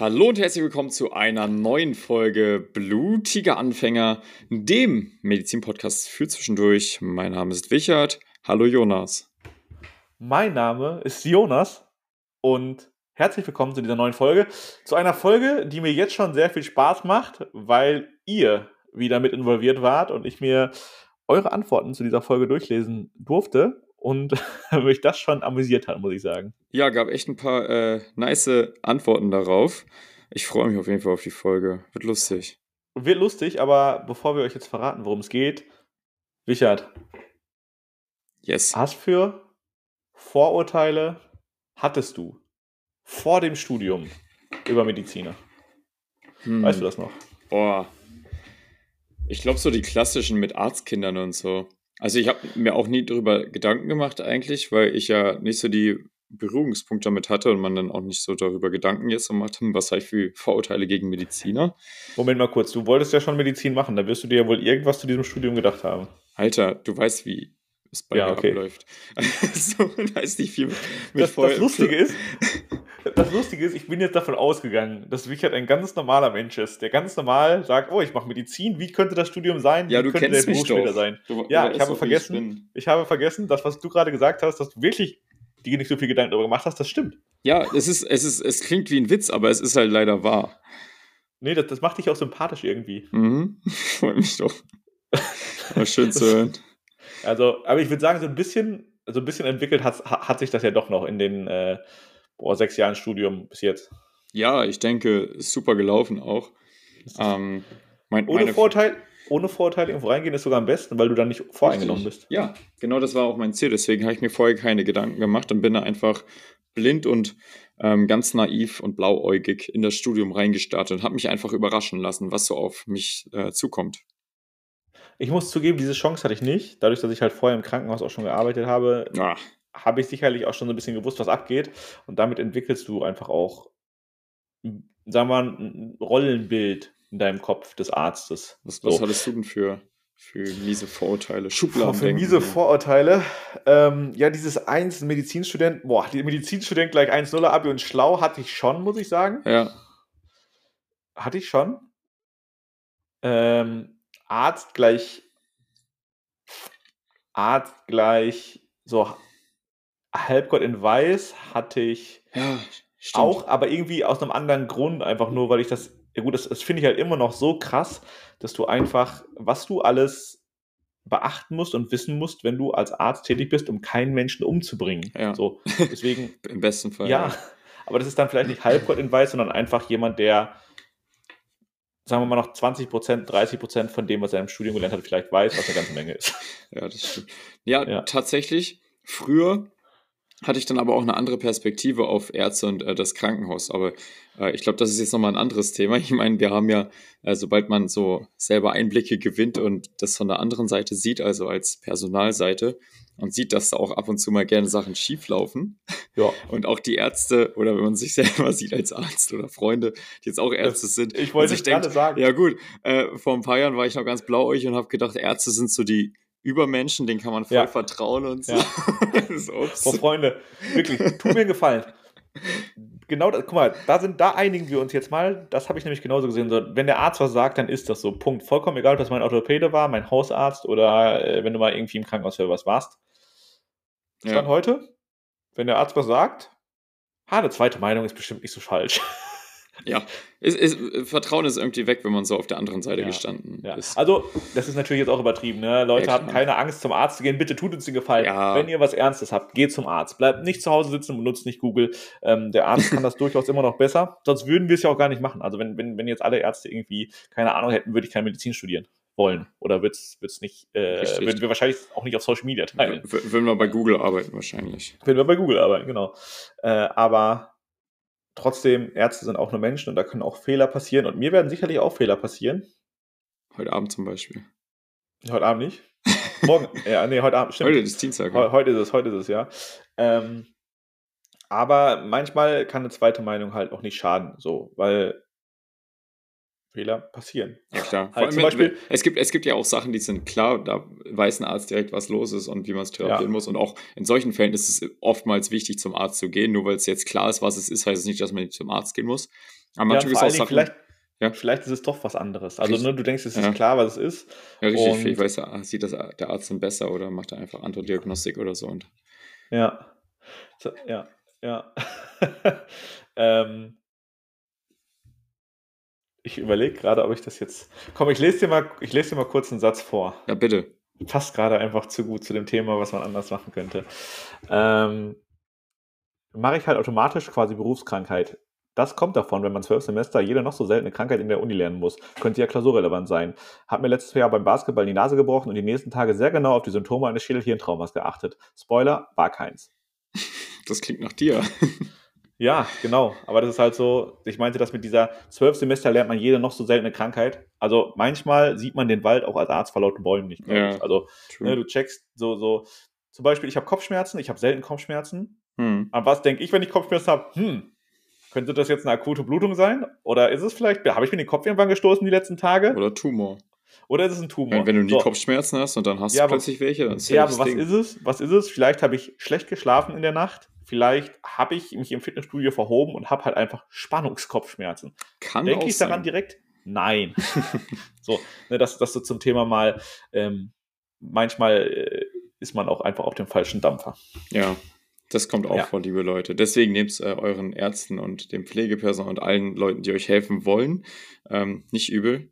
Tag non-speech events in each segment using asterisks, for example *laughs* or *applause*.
Hallo und herzlich willkommen zu einer neuen Folge Blutiger Anfänger, dem Medizin-Podcast für zwischendurch. Mein Name ist Wichert. Hallo Jonas. Mein Name ist Jonas und herzlich willkommen zu dieser neuen Folge. Zu einer Folge, die mir jetzt schon sehr viel Spaß macht, weil ihr wieder mit involviert wart und ich mir eure Antworten zu dieser Folge durchlesen durfte und *laughs* mich das schon amüsiert hat, muss ich sagen. Ja, gab echt ein paar äh, nice Antworten darauf. Ich freue mich auf jeden Fall auf die Folge. Wird lustig. Wird lustig, aber bevor wir euch jetzt verraten, worum es geht, Richard. Yes. Was für Vorurteile hattest du vor dem Studium über Mediziner? Hm. Weißt du das noch? Boah. Ich glaube, so die klassischen mit Arztkindern und so. Also ich habe mir auch nie darüber Gedanken gemacht eigentlich, weil ich ja nicht so die Berührungspunkte damit hatte und man dann auch nicht so darüber Gedanken jetzt gemacht hat, *laughs* was habe ich für Vorurteile gegen Mediziner. Moment mal kurz, du wolltest ja schon Medizin machen, da wirst du dir ja wohl irgendwas zu diesem Studium gedacht haben. Alter, du weißt, wie es bei Ja, mir okay. abläuft. *laughs* so, da ist nicht viel mit Das, Voll- das, Lustige ist, *laughs* das Lustige ist, ich bin jetzt davon ausgegangen, dass Wichert ein ganz normaler Mensch ist, der ganz normal sagt, oh, ich mache Medizin, wie könnte das Studium sein? Ja, wie du könnte kennst der mich Beruf später sein? Du, Ja, ich habe vergessen. bin. Ich habe vergessen, das, was du gerade gesagt hast, dass du wirklich dir nicht so viel Gedanken darüber gemacht hast, das stimmt. Ja, es ist, es ist, es klingt wie ein Witz, aber es ist halt leider wahr. Nee, das, das macht dich auch sympathisch irgendwie. Mhm. *laughs* Freut mich doch. War schön zu hören. Also, aber ich würde sagen, so ein bisschen, so ein bisschen entwickelt hat, hat sich das ja doch noch in den äh, boah, sechs Jahren Studium bis jetzt. Ja, ich denke, super gelaufen auch. Ähm, mein, Ohne Vorteil, ohne Vorteil irgendwo reingehen ist sogar am besten, weil du dann nicht voreingenommen bist. Ja, genau das war auch mein Ziel. Deswegen habe ich mir vorher keine Gedanken gemacht und bin da einfach blind und ähm, ganz naiv und blauäugig in das Studium reingestartet und habe mich einfach überraschen lassen, was so auf mich äh, zukommt. Ich muss zugeben, diese Chance hatte ich nicht. Dadurch, dass ich halt vorher im Krankenhaus auch schon gearbeitet habe, Ah, habe ich sicherlich auch schon so ein bisschen gewusst, was abgeht. Und damit entwickelst du einfach auch, sagen wir mal, ein Rollenbild in deinem Kopf des Arztes. was, was So. hattest du denn für, für miese Vorurteile? Schubladen. für miese Vorurteile. Ähm, ja, dieses 1 Medizinstudent, boah, die Medizinstudent gleich 1-0 Abi und schlau hatte ich schon, muss ich sagen. Ja, Hatte ich schon. Ähm, Arzt gleich Arzt gleich so Halbgott in Weiß hatte ich ja, stimmt. auch, aber irgendwie aus einem anderen Grund, einfach nur, weil ich das, ja gut, das, das finde ich halt immer noch so krass, dass du einfach, was du alles beachten musst und wissen musst, wenn du als Arzt tätig bist, um keinen Menschen umzubringen. Ja. So, deswegen, *laughs* Im besten Fall. ja, aber das ist dann vielleicht nicht Halbgott in Weiß, sondern einfach jemand, der, sagen wir mal, noch 20 Prozent, 30 Prozent von dem, was er im Studium gelernt hat, vielleicht weiß, was eine ganze Menge ist. Ja, das stimmt. Ja, Ja. tatsächlich. Früher hatte ich dann aber auch eine andere Perspektive auf Ärzte und äh, das Krankenhaus. Aber äh, ich glaube, das ist jetzt nochmal ein anderes Thema. Ich meine, wir haben ja, äh, sobald man so selber Einblicke gewinnt und das von der anderen Seite sieht, also als Personalseite, und sieht, dass da auch ab und zu mal gerne Sachen schieflaufen. Ja. *laughs* Und auch die Ärzte, oder wenn man sich *laughs* selber sieht als Arzt oder Freunde, die jetzt auch Ärzte sind, Ich wollte und es sich denkt, gerade sagen. ja, gut. Äh, vor ein paar Jahren war ich noch ganz blauäugig und habe gedacht, Ärzte sind so die Übermenschen, denen kann man voll Ja. vertrauen und so. Ja. *laughs* Boah, Freunde, wirklich, tu mir einen Gefallen. Genau, das, guck mal, da, sind, da einigen wir uns jetzt mal. Das habe ich nämlich genauso gesehen. So, wenn der Arzt was sagt, dann ist das so. Punkt. Vollkommen egal, ob das mein Orthopäde war, mein Hausarzt oder äh, wenn du mal irgendwie im Krankenhaus für was warst. Stand ja. heute, wenn der Arzt was sagt, ha, eine zweite Meinung ist bestimmt nicht so falsch. Ja. Es, es, Vertrauen ist irgendwie weg, wenn man so auf der anderen Seite Ja. gestanden Ja. ist. Also, das ist natürlich jetzt auch übertrieben. Ne? Leute, Ja, klar. keine Angst, zum Arzt zu gehen. Bitte tut uns den Gefallen. Wenn ihr was Ernstes habt, geht zum Arzt. Bleibt nicht zu Hause sitzen und benutzt nicht Google. Ähm, der Arzt kann das *laughs* durchaus immer noch besser. Sonst würden wir es ja auch gar nicht machen. Also, wenn, wenn, wenn jetzt alle Ärzte irgendwie keine Ahnung hätten, würde ich keine Medizin studieren wollen. Oder würde es nicht, äh, würden wir wahrscheinlich auch nicht auf Social Media teilen. W würden wir bei Google arbeiten wahrscheinlich. Wenn wir bei Google arbeiten, genau. Äh, aber trotzdem, Ärzte sind auch nur Menschen und da können auch Fehler passieren. Und mir werden sicherlich auch Fehler passieren. Heute Abend zum Beispiel. Heute Abend nicht. Morgen, *laughs* ja, nee, heute Abend, stimmt. Heute ist Dienstag. Heu- Heute ist es, heute ist es, ja. Ähm, aber manchmal kann eine zweite Meinung halt auch nicht schaden, so, weil Fehler passieren. Ja, klar. Halt zum Beispiel- es, gibt, es gibt ja auch Sachen, die sind klar, da weiß ein Arzt direkt, was los ist und wie man es therapieren Ja. muss. Und auch in solchen Fällen ist es oftmals wichtig, zum Arzt zu gehen. Nur weil es jetzt klar ist, was es ist, heißt es nicht, dass man nicht zum Arzt gehen muss. Aber manchmal ist vor auch Sachen. vielleicht, Ja. vielleicht ist es doch was anderes. Also ne, du denkst, es ist klar, was es ist. ja, richtig, und- vielleicht weiß der, sieht das der Arzt dann besser oder macht er einfach andere Diagnostik oder so. Und Ja. So, ja, ja. *laughs* ähm, ich überlege gerade, ob ich das jetzt. Komm, ich lese dir mal, ich lese dir mal kurz einen Satz vor. ja, bitte. Passt gerade einfach zu gut zu dem Thema, was man anders machen könnte. Ähm, mache ich halt automatisch quasi Berufskrankheit. Das kommt davon, wenn man zwölf Semester jede noch so seltene Krankheit in der Uni lernen muss. Könnte ja klausurrelevant sein. Hab mir letztes Jahr beim Basketball die Nase gebrochen und die nächsten Tage sehr genau auf die Symptome eines Schädelhirntraumas geachtet. Spoiler, war keins. Das klingt nach dir. *laughs* Ja, genau. Aber das ist halt so, ich meinte das mit dieser zwölf Semester lernt man jede noch so seltene Krankheit. Also manchmal sieht man den Wald auch als Arzt vor lauten Bäumen nicht. Ja. ich. Also ne, du checkst so, so, zum Beispiel, ich habe Kopfschmerzen, ich habe selten Kopfschmerzen. Hm. Aber was denke ich, wenn ich Kopfschmerzen habe? Hm, könnte das jetzt eine akute Blutung sein? Oder ist es vielleicht, habe ich mir den Kopf irgendwann gestoßen die letzten Tage? Oder Tumor. Oder ist es ein Tumor? Wenn, wenn du nie So. Kopfschmerzen hast und dann hast Ja, du aber- plötzlich welche, dann ist Ja, das aber was Ding. ist es? Was ist es? Vielleicht habe ich schlecht geschlafen in der Nacht. Vielleicht habe ich mich im Fitnessstudio verhoben und habe halt einfach Spannungskopfschmerzen. Kann Denke ich daran sein. direkt? Nein. *laughs* so, ne, das, das so zum Thema mal, ähm, manchmal äh, ist man auch einfach auf dem falschen Dampfer. Ja, das kommt auch Ja. vor, liebe Leute. Deswegen nehmt es äh, euren Ärzten und dem Pflegepersonal und allen Leuten, die euch helfen wollen, ähm, nicht übel.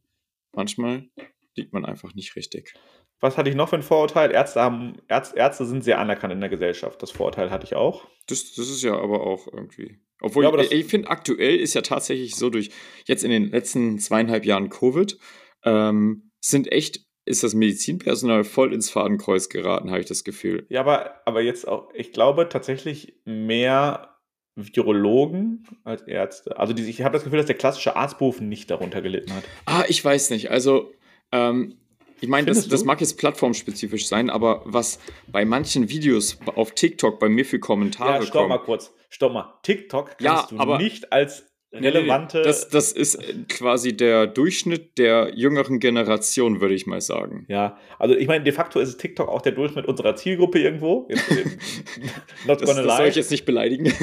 Manchmal liegt man einfach nicht richtig. Was hatte ich noch für ein Vorurteil? Ärzte, haben, Ärz, Ärzte sind sehr anerkannt in der Gesellschaft. Das Vorurteil hatte ich auch. Das, das ist ja aber auch irgendwie. Obwohl, Ja, aber ich, ich finde, aktuell ist ja tatsächlich so durch jetzt in den letzten zweieinhalb Jahren Covid, ähm, sind echt, ist das Medizinpersonal voll ins Fadenkreuz geraten, habe ich das Gefühl. Ja, aber, aber jetzt auch, ich glaube tatsächlich mehr Virologen als Ärzte. Also die, ich habe das Gefühl, dass der klassische Arztberuf nicht darunter gelitten hat. Ah, ich weiß nicht. Also, ähm, ich meine, das, das mag jetzt plattformspezifisch sein, aber was bei manchen Videos auf TikTok bei mir für Kommentare Ja, stopp mal kommt. kurz. Stopp mal. TikTok kannst Ja, du aber- nicht als. Relevante. Das, das ist quasi der Durchschnitt der jüngeren Generation, würde ich mal sagen. ja, also ich meine, de facto ist TikTok auch der Durchschnitt unserer Zielgruppe irgendwo. Jetzt, äh, *laughs* not Das, gonna das soll lie. ich jetzt nicht beleidigen. *laughs*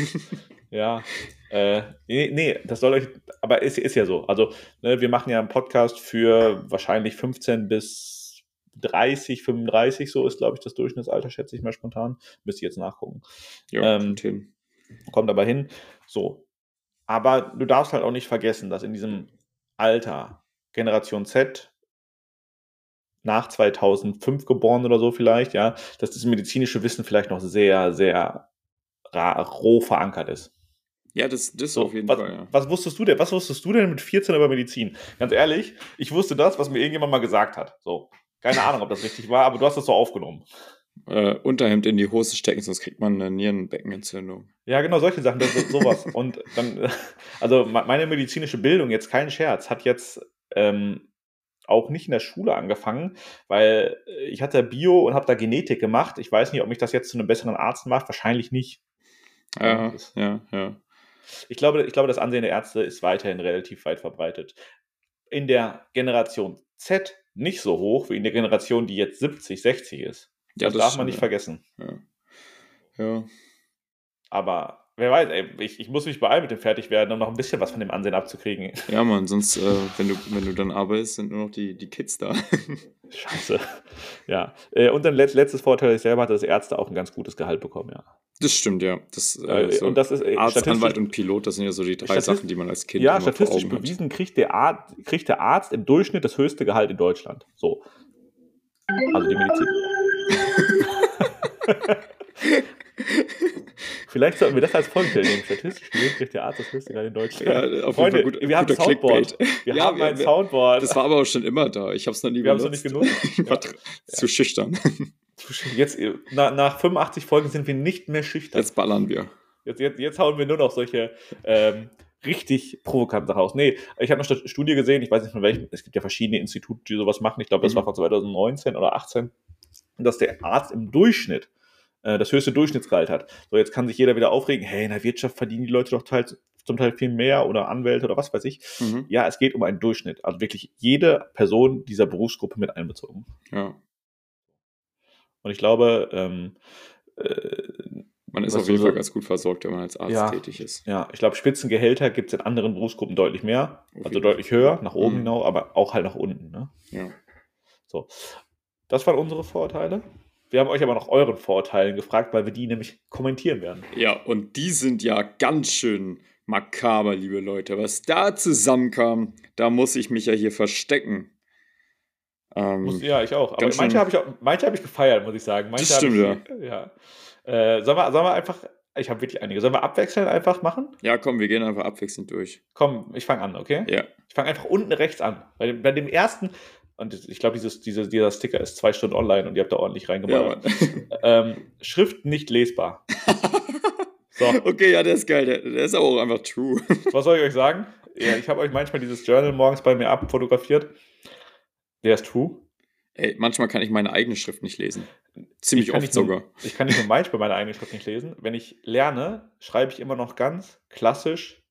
Ja, äh, nee, nee, das soll euch, aber ist, ist ja so. Also, ne, wir machen ja einen Podcast für wahrscheinlich 15 bis 30, 35, so ist, glaube ich, das Durchschnittsalter, schätze ich mal spontan. Müsste ich jetzt nachgucken. ja, Ähm, Tim. Kommt aber hin. So. Aber du darfst halt auch nicht vergessen, dass in diesem Alter, Generation Z, nach 2005 geboren oder so vielleicht, ja, dass das medizinische Wissen vielleicht noch sehr, sehr roh verankert ist. Ja, das, das So, auf jeden was, Fall, ja. was wusstest du denn? Was wusstest du denn mit 14 über Medizin? Ganz ehrlich, ich wusste das, was mir irgendjemand mal gesagt hat. So. Keine Ahnung, ob das richtig war, aber du hast das so aufgenommen. Äh, Unterhemd in die Hose stecken, sonst kriegt man eine Nierenbeckenentzündung. Ja, genau, solche Sachen, das ist sowas. *laughs* Und dann, also me- meine medizinische Bildung, jetzt kein Scherz, hat jetzt ähm, auch nicht in der Schule angefangen, weil ich hatte Bio und habe da Genetik gemacht. Ich weiß nicht, ob mich das jetzt zu einem besseren Arzt macht. Wahrscheinlich nicht. Ja, das- ja, ja. Ich glaube, ich glaube, das Ansehen der Ärzte ist weiterhin relativ weit verbreitet. In der Generation Z nicht so hoch wie in der Generation, die jetzt 70, 60 ist. Ja, das, das darf man nicht ja. vergessen. Ja. ja. Aber wer weiß, ey, ich, ich muss mich beeilen mit dem Fertigwerden, um noch ein bisschen was von dem Ansehen abzukriegen. Ja, Mann, sonst, äh, wenn, du, wenn du dann arbeitest, sind nur noch die, die Kids da. *laughs* Scheiße. Ja. Äh, Und dann letzt, letztes Vorteil, ich selber hatte, dass Ärzte auch ein ganz gutes Gehalt bekommen, ja. Das stimmt, ja. Das, äh, Äh, so und das ist äh, Arzt, Anwalt und Pilot, das sind ja so die drei Sachen, die man als Kind ja, statistisch bewiesen kriegt der, Arzt, kriegt der Arzt im Durchschnitt das höchste Gehalt in Deutschland. So. Also die Medizin. *laughs* Vielleicht sollten wir das als Folgentitel nehmen. Statistisch gesehen kriegt der Arzt das höchste Gehalt in Deutschland. Ja, auf Freunde, jeden Fall gut, wir haben ein Soundboard. Wir *laughs* Ja, haben wir- ein Soundboard. Das war aber auch schon immer da. Ich habe es noch nie wir haben es noch benutzt. nicht genutzt. *laughs* Ich war tr- zu schüchtern. Jetzt, äh, na, nach 85 Folgen sind wir nicht mehr schüchtern. Jetzt ballern wir. Jetzt, jetzt, jetzt hauen wir nur noch solche ähm, richtig provokanten Sachen raus. Nee, ich habe eine Stu- Studie gesehen, ich weiß nicht von welchem, es gibt ja verschiedene Institute, die sowas machen. Ich glaube, das Mhm. war von 2019 oder 18, dass der Arzt im Durchschnitt äh, das höchste Durchschnittsgehalt hat. So, jetzt kann sich jeder wieder aufregen, hey, in der Wirtschaft verdienen die Leute doch teils, zum Teil viel mehr oder Anwälte oder was weiß ich. Mhm. Ja, es geht um einen Durchschnitt. Also wirklich jede Person dieser Berufsgruppe mit einbezogen. Ja. Und ich glaube, ähm, äh, Man ist auf jeden so- Fall ganz gut versorgt, wenn man als Arzt Ja. tätig ist. ja, ich glaube, Spitzengehälter gibt es in anderen Berufsgruppen deutlich mehr. Auf Also deutlich höher, nach oben Mhm. hinaus, aber auch halt nach unten. Ne? Ja. So. Das waren unsere Vorurteile. Wir haben euch aber nach euren Vorurteilen gefragt, weil wir die nämlich kommentieren werden. ja, und die sind ja ganz schön makaber, liebe Leute. Was da zusammenkam, da muss ich mich ja hier verstecken. Ähm, Muss, ja, ich auch. Aber manche habe ich, auch- manche hab ich gefeiert, muss ich sagen. Manche Das stimmt, ich, ja. Äh, sollen, wir, sollen wir einfach, ich habe wirklich einige. Sollen wir abwechselnd einfach machen? ja, komm, wir gehen einfach abwechselnd durch. Komm, ich fange an, okay? Ja. Ich fange einfach unten rechts an. Bei dem, bei dem ersten, und ich glaube, dieses, diese, dieser Sticker ist zwei Stunden online und ihr habt da ordentlich ja reingebaut. *laughs* Mann. ähm, Schrift nicht lesbar. *laughs* So, okay, ja, der ist geil. Der, der ist aber auch einfach true. *laughs* was soll ich euch sagen? Ja, ich habe euch manchmal dieses Journal morgens bei mir abfotografiert. Der ist true. Ey, manchmal kann ich meine eigene Schrift nicht lesen. Ziemlich oft nicht sogar. Ich kann nicht nur manchmal meine eigene Schrift nicht lesen. Wenn ich lerne, schreibe ich immer noch ganz klassisch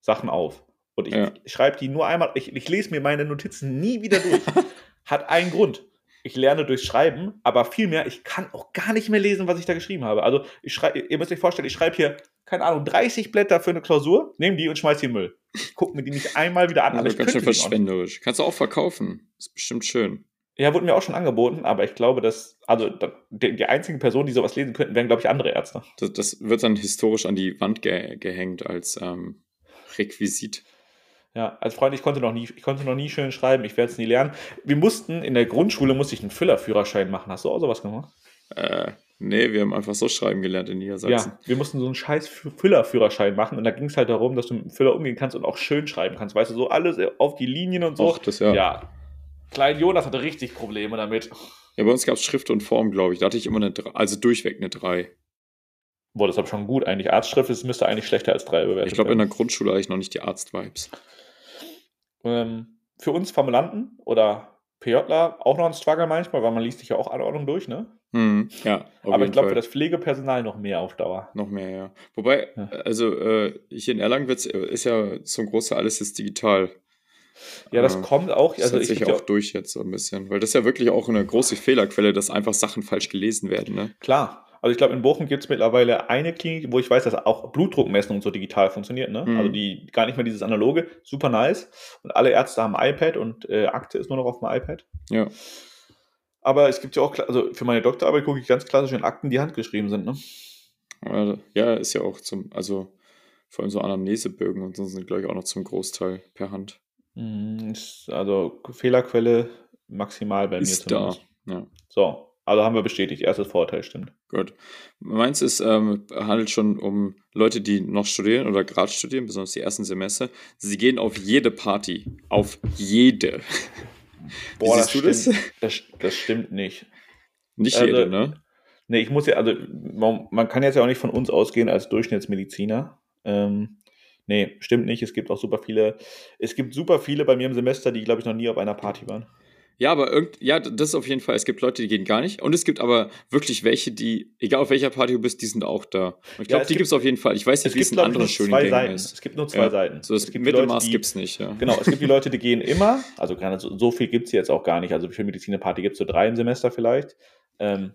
Sachen auf. Und ich Ja. schreibe die nur einmal, ich, ich lese mir meine Notizen nie wieder durch. *laughs* Hat einen Grund. Ich lerne durchs Schreiben, aber vielmehr, ich kann auch gar nicht mehr lesen, was ich da geschrieben habe. Also, ich schreibe, ihr müsst euch vorstellen, ich schreibe hier, keine Ahnung, 30 Blätter für eine Klausur, nehme die und schmeiß die in den Müll. Ich gucke mir die nicht einmal wieder an, aber Also ich ganz schön verschwenderisch. Kannst du auch verkaufen. Ist bestimmt schön. Ja, wurde mir auch schon angeboten, aber ich glaube, dass, also die, die einzigen Personen, die sowas lesen könnten, wären, glaube ich, andere Ärzte. Das, das wird dann historisch an die Wand ge gehängt als ähm, Requisit. Ja, als Freund, ich konnte noch nie, ich konnte noch nie schön schreiben, ich werde es nie lernen. Wir mussten, in der Grundschule musste ich einen Füllerführerschein machen. Hast du auch sowas gemacht? Äh, nee, wir haben einfach so schreiben gelernt in Niedersachsen. Ja, wir mussten so einen scheiß Fü- Füllerführerschein machen und da ging es halt darum, dass du mit dem Füller umgehen kannst und auch schön schreiben kannst. Weißt du, so alles auf die Linien und so. Och, das ja. ja. Klein Jonas hatte richtig Probleme damit. Ja, bei uns gab es Schrift und Form, glaube ich. Da hatte ich immer eine 3, also durchweg eine 3. Boah, das ist aber schon gut eigentlich. Arztschrift ist, müsste eigentlich schlechter als drei bewertet Ich glaube, in der Grundschule hatte ich noch nicht die Arzt-Vibes. Ähm, Für uns Formulanten oder PJler auch noch ein Struggle manchmal, weil man liest sich ja auch Anordnung durch, ne? Hm, ja, aber ich glaube, für das Pflegepersonal noch mehr auf Dauer. Noch mehr, ja. Wobei, Ja. also äh, hier in Erlangen äh, ist ja zum Großteil alles jetzt digital. Ja, das Ja. kommt auch. Das Also setzt ich sich auch durch jetzt so ein bisschen. Weil das ist ja wirklich auch eine große Fehlerquelle, dass einfach Sachen falsch gelesen werden, ne? klar. Also ich glaube, in Bochum gibt es mittlerweile eine Klinik, wo ich weiß, dass auch Blutdruckmessen und so digital funktioniert. Ne? Mhm. Also die gar nicht mehr dieses analoge, super nice. Und alle Ärzte haben ein iPad und äh, Akte ist nur noch auf dem iPad. Ja. Aber es gibt ja auch, also für meine Doktorarbeit gucke ich ganz klassisch in Akten, die handgeschrieben sind. Ne? Aber, ja, ist ja auch zum, also vor allem so Anamnesebögen und so sind, glaube ich, auch noch zum Großteil per Hand. Mhm, ist also Fehlerquelle maximal bei ist mir da. zumindest. Ja, So, also haben wir bestätigt. Erstes Vorurteil stimmt. gut. Meins ist, ähm, handelt schon um Leute, die noch studieren oder gerade studieren, besonders die ersten Semester. Sie gehen auf jede Party. Auf jede. Du das? stimmt, das? Das stimmt nicht. Nicht Also, jede, ne? Nee, ich muss ja, also man, man kann jetzt ja auch nicht von uns ausgehen als Durchschnittsmediziner. Ähm, nee, stimmt nicht. Es gibt auch super viele, es gibt super viele bei mir im Semester, die, glaube ich, noch nie auf einer Party waren. Ja, aber irgend, ja, das ist auf jeden Fall. Es gibt Leute, die gehen gar nicht. Und es gibt aber wirklich welche, die, egal auf welcher Party du bist, die sind auch da. Und ich Ja, glaube, es die gibt- es auf jeden Fall. Ich weiß Es nicht, wie es gibt, in anderen nur zwei Seiten. ist. Es gibt nur zwei Ja. Seiten. So das es gibt die Mittelmaß gibt es nicht, ja. Genau, es gibt die *laughs* Leute, die gehen immer, also so, so viel gibt es jetzt auch gar nicht. Also für Medizinerparty gibt es so drei im Semester vielleicht. Ähm,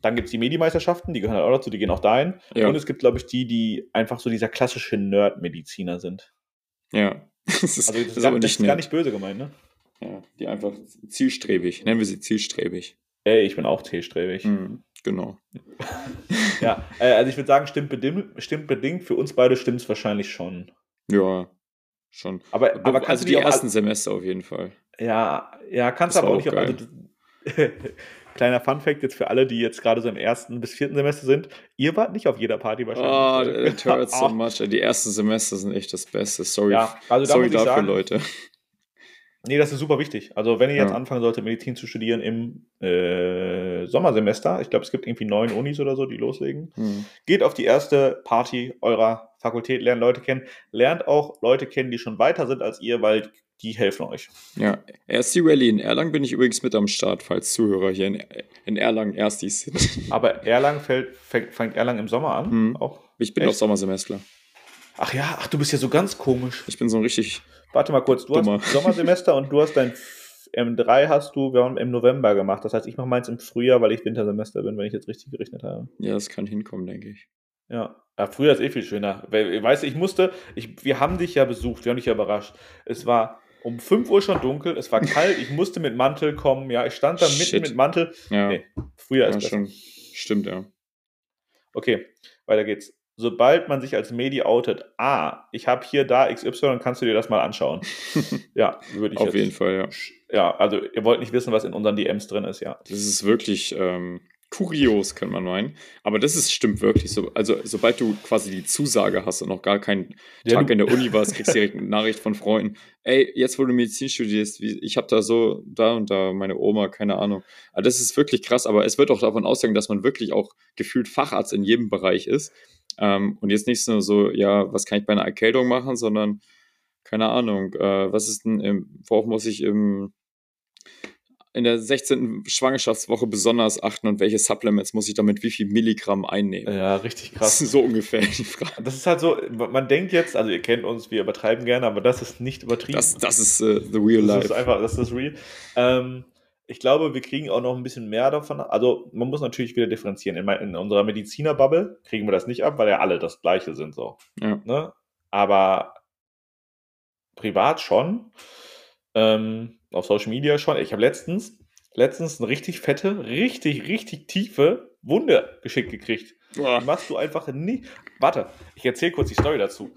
dann gibt es die Medimeisterschaften, die gehören halt auch dazu, die gehen auch dahin. Ja. Und es gibt, glaube ich, die, die einfach so dieser klassische Nerd-Mediziner sind. ja. *laughs* Das ist, Also das, das ist, ist gar, nicht ist gar nicht böse gemeint, ne? Ja, die einfach zielstrebig. Nennen wir sie zielstrebig. Ey, ich bin auch T-strebig. Mhm, genau. *laughs* Ja, äh, also ich würde sagen, stimmt bedingt, stimmt bedingt. Für uns beide stimmt es wahrscheinlich schon. Ja, schon. Aber, aber kannst also du die ersten Semester auf jeden Fall. Ja, ja, kannst Das aber auch nicht. auch Also, *laughs* kleiner Fun-Fact jetzt für alle, die jetzt gerade so im ersten bis vierten Semester sind: Ihr wart nicht auf jeder Party Oh, wahrscheinlich. it hurts so *laughs* much. Die ersten Semester sind echt das Beste. Sorry, Ja, also sorry dafür, sagen, Leute. Nee, das ist super wichtig. Also, wenn ihr jetzt Ja. anfangen solltet, Medizin zu studieren im äh, Sommersemester, ich glaube, es gibt irgendwie neun Unis oder so, die loslegen, Hm. geht auf die erste Party eurer Fakultät, lernt Leute kennen, lernt auch Leute kennen, die schon weiter sind als ihr, weil die helfen euch. Ja, erst die Rallye in Erlangen bin ich übrigens mit am Start, falls Zuhörer hier in, in Erlangen Erstis sind. *laughs* Aber Erlangen fällt, fängt, fängt Erlangen im Sommer an. Mhm. Auch. Ich bin Echt? auch Sommersemestler. Ach ja, ach, du bist ja so ganz komisch. Ich bin so ein richtig. Warte mal kurz, du Dummer. hast Sommersemester und du hast dein M3 hast du wir haben im November gemacht. Das heißt, ich mache meins im Frühjahr, weil ich Wintersemester bin, wenn ich jetzt richtig gerechnet habe. Ja, das kann hinkommen, denke ich. Ja. ja früher ist eh viel schöner. Weißt du, ich musste, ich, wir haben dich ja besucht, wir haben dich ja überrascht. Es war um 5 Uhr schon dunkel, es war kalt, ich musste mit Mantel kommen. Ja, ich stand da mitten Shit. mit Mantel. Ja, Nee, früher ist ja besser. schon. Stimmt, ja. Okay, weiter geht's. Sobald man sich als Medi outet, ah, ich habe hier da XY, kannst du dir das mal anschauen. *laughs* ja, würde ich Auf jeden Fall, ja. Ja, also ihr wollt nicht wissen, was in unseren DMs drin ist, ja. Das ist wirklich ähm, kurios, kann man meinen. Aber das ist, stimmt wirklich so. Also, sobald du quasi die Zusage hast und noch gar keinen Ja, Tag in der Uni *laughs* warst, kriegst du direkt eine Nachricht von Freunden. Ey, jetzt wo du Medizin studierst, wie, ich habe da so, da und da meine Oma, keine Ahnung. Aber das ist wirklich krass, aber es wird auch davon aussagen, dass man wirklich auch gefühlt Facharzt in jedem Bereich ist. Ähm, und jetzt nicht nur so, ja, was kann ich bei einer Erkältung machen, sondern, keine Ahnung, äh, was ist denn, im, worauf muss ich im, in der 16. Schwangerschaftswoche besonders achten und welche Supplements muss ich damit wie viel Milligramm einnehmen? Ja, richtig Das krass. ist so ungefähr die Frage. Das ist halt so, man denkt jetzt, also ihr kennt uns, wir übertreiben gerne, aber das ist nicht übertrieben. Das, das ist äh, the real Das life. ist einfach, das ist real. Ähm, ich glaube, wir kriegen auch noch ein bisschen mehr davon. Also, man muss natürlich wieder differenzieren. In, mein, in unserer Mediziner-Bubble kriegen wir das nicht ab, weil ja alle das Gleiche sind, so. Ja. Ne? Aber privat schon. Ähm, auf Social Media schon. Ich habe letztens, letztens eine richtig fette, richtig, richtig tiefe Wunde geschickt gekriegt. Boah. Die machst du einfach nicht. Warte, ich erzähle kurz die Story dazu.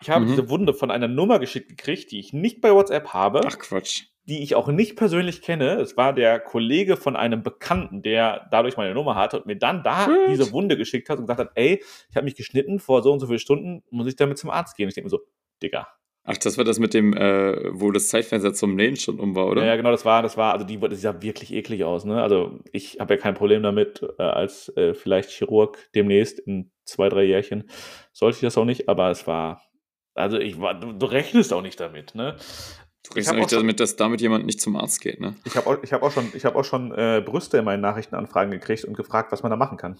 Ich habe Mhm. diese Wunde von einer Nummer geschickt gekriegt, die ich nicht bei WhatsApp habe, Ach Quatsch. Die ich auch nicht persönlich kenne. Es war der Kollege von einem Bekannten, der dadurch meine Nummer hatte und mir dann da What? diese Wunde geschickt hat und gesagt hat, ey, ich habe mich geschnitten vor so und so vielen Stunden, muss ich damit zum Arzt gehen? Ich denke mir so, Digga. Ach, das war das mit dem, äh, wo das Zeitfenster zum Nähen schon um war, oder? Ja, genau, das war, das war, also die, das sah wirklich eklig aus, ne? Also ich habe ja kein Problem damit, äh, als äh, vielleicht Chirurg demnächst in zwei, drei Jährchen sollte ich das auch nicht, aber es war, also ich war, du rechnest auch nicht damit, ne? Du ich rechnest hab nicht auch schon- damit, dass damit jemand nicht zum Arzt geht, ne? Ich habe auch, ich hab auch schon, ich hab auch schon äh, Brüste in meinen Nachrichtenanfragen gekriegt und gefragt, was man da machen kann.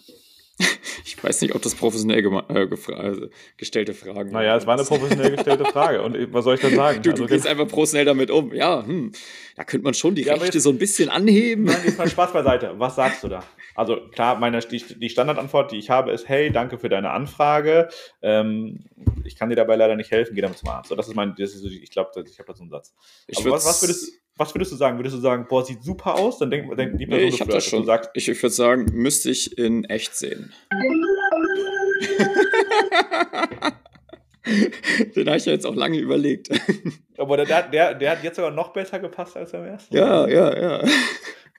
*laughs* Ich weiß nicht, ob das professionell äh, also gestellte Fragen Naja, es war eine professionell gestellte Frage. Und äh, was soll ich dann sagen? Du, Also, du gehst einfach professionell damit um. Ja, hm, da könnte man schon die Ja, Rechte jetzt- so ein bisschen anheben. Nein, jetzt mal Spaß beiseite. Was sagst du da? Also klar, meine, die, die Standardantwort, die ich habe, ist, hey, danke für deine Anfrage. Ähm, ich kann dir dabei leider nicht helfen, geh damit zum Arzt. So, das ist mein, das ist ich glaube, ich habe da so einen Satz. Ich Aber was, was, würdest, was würdest du sagen? Würdest du sagen, boah, sieht super aus? Dann denkt denk die Person, Nee, ich habe das schon. Sagst, ich ich würde sagen, müsste ich in echt sehen. *laughs* Den habe ich ja jetzt auch lange überlegt. aber der, der, der hat jetzt sogar noch besser gepasst als beim ersten. ja, ja, ja.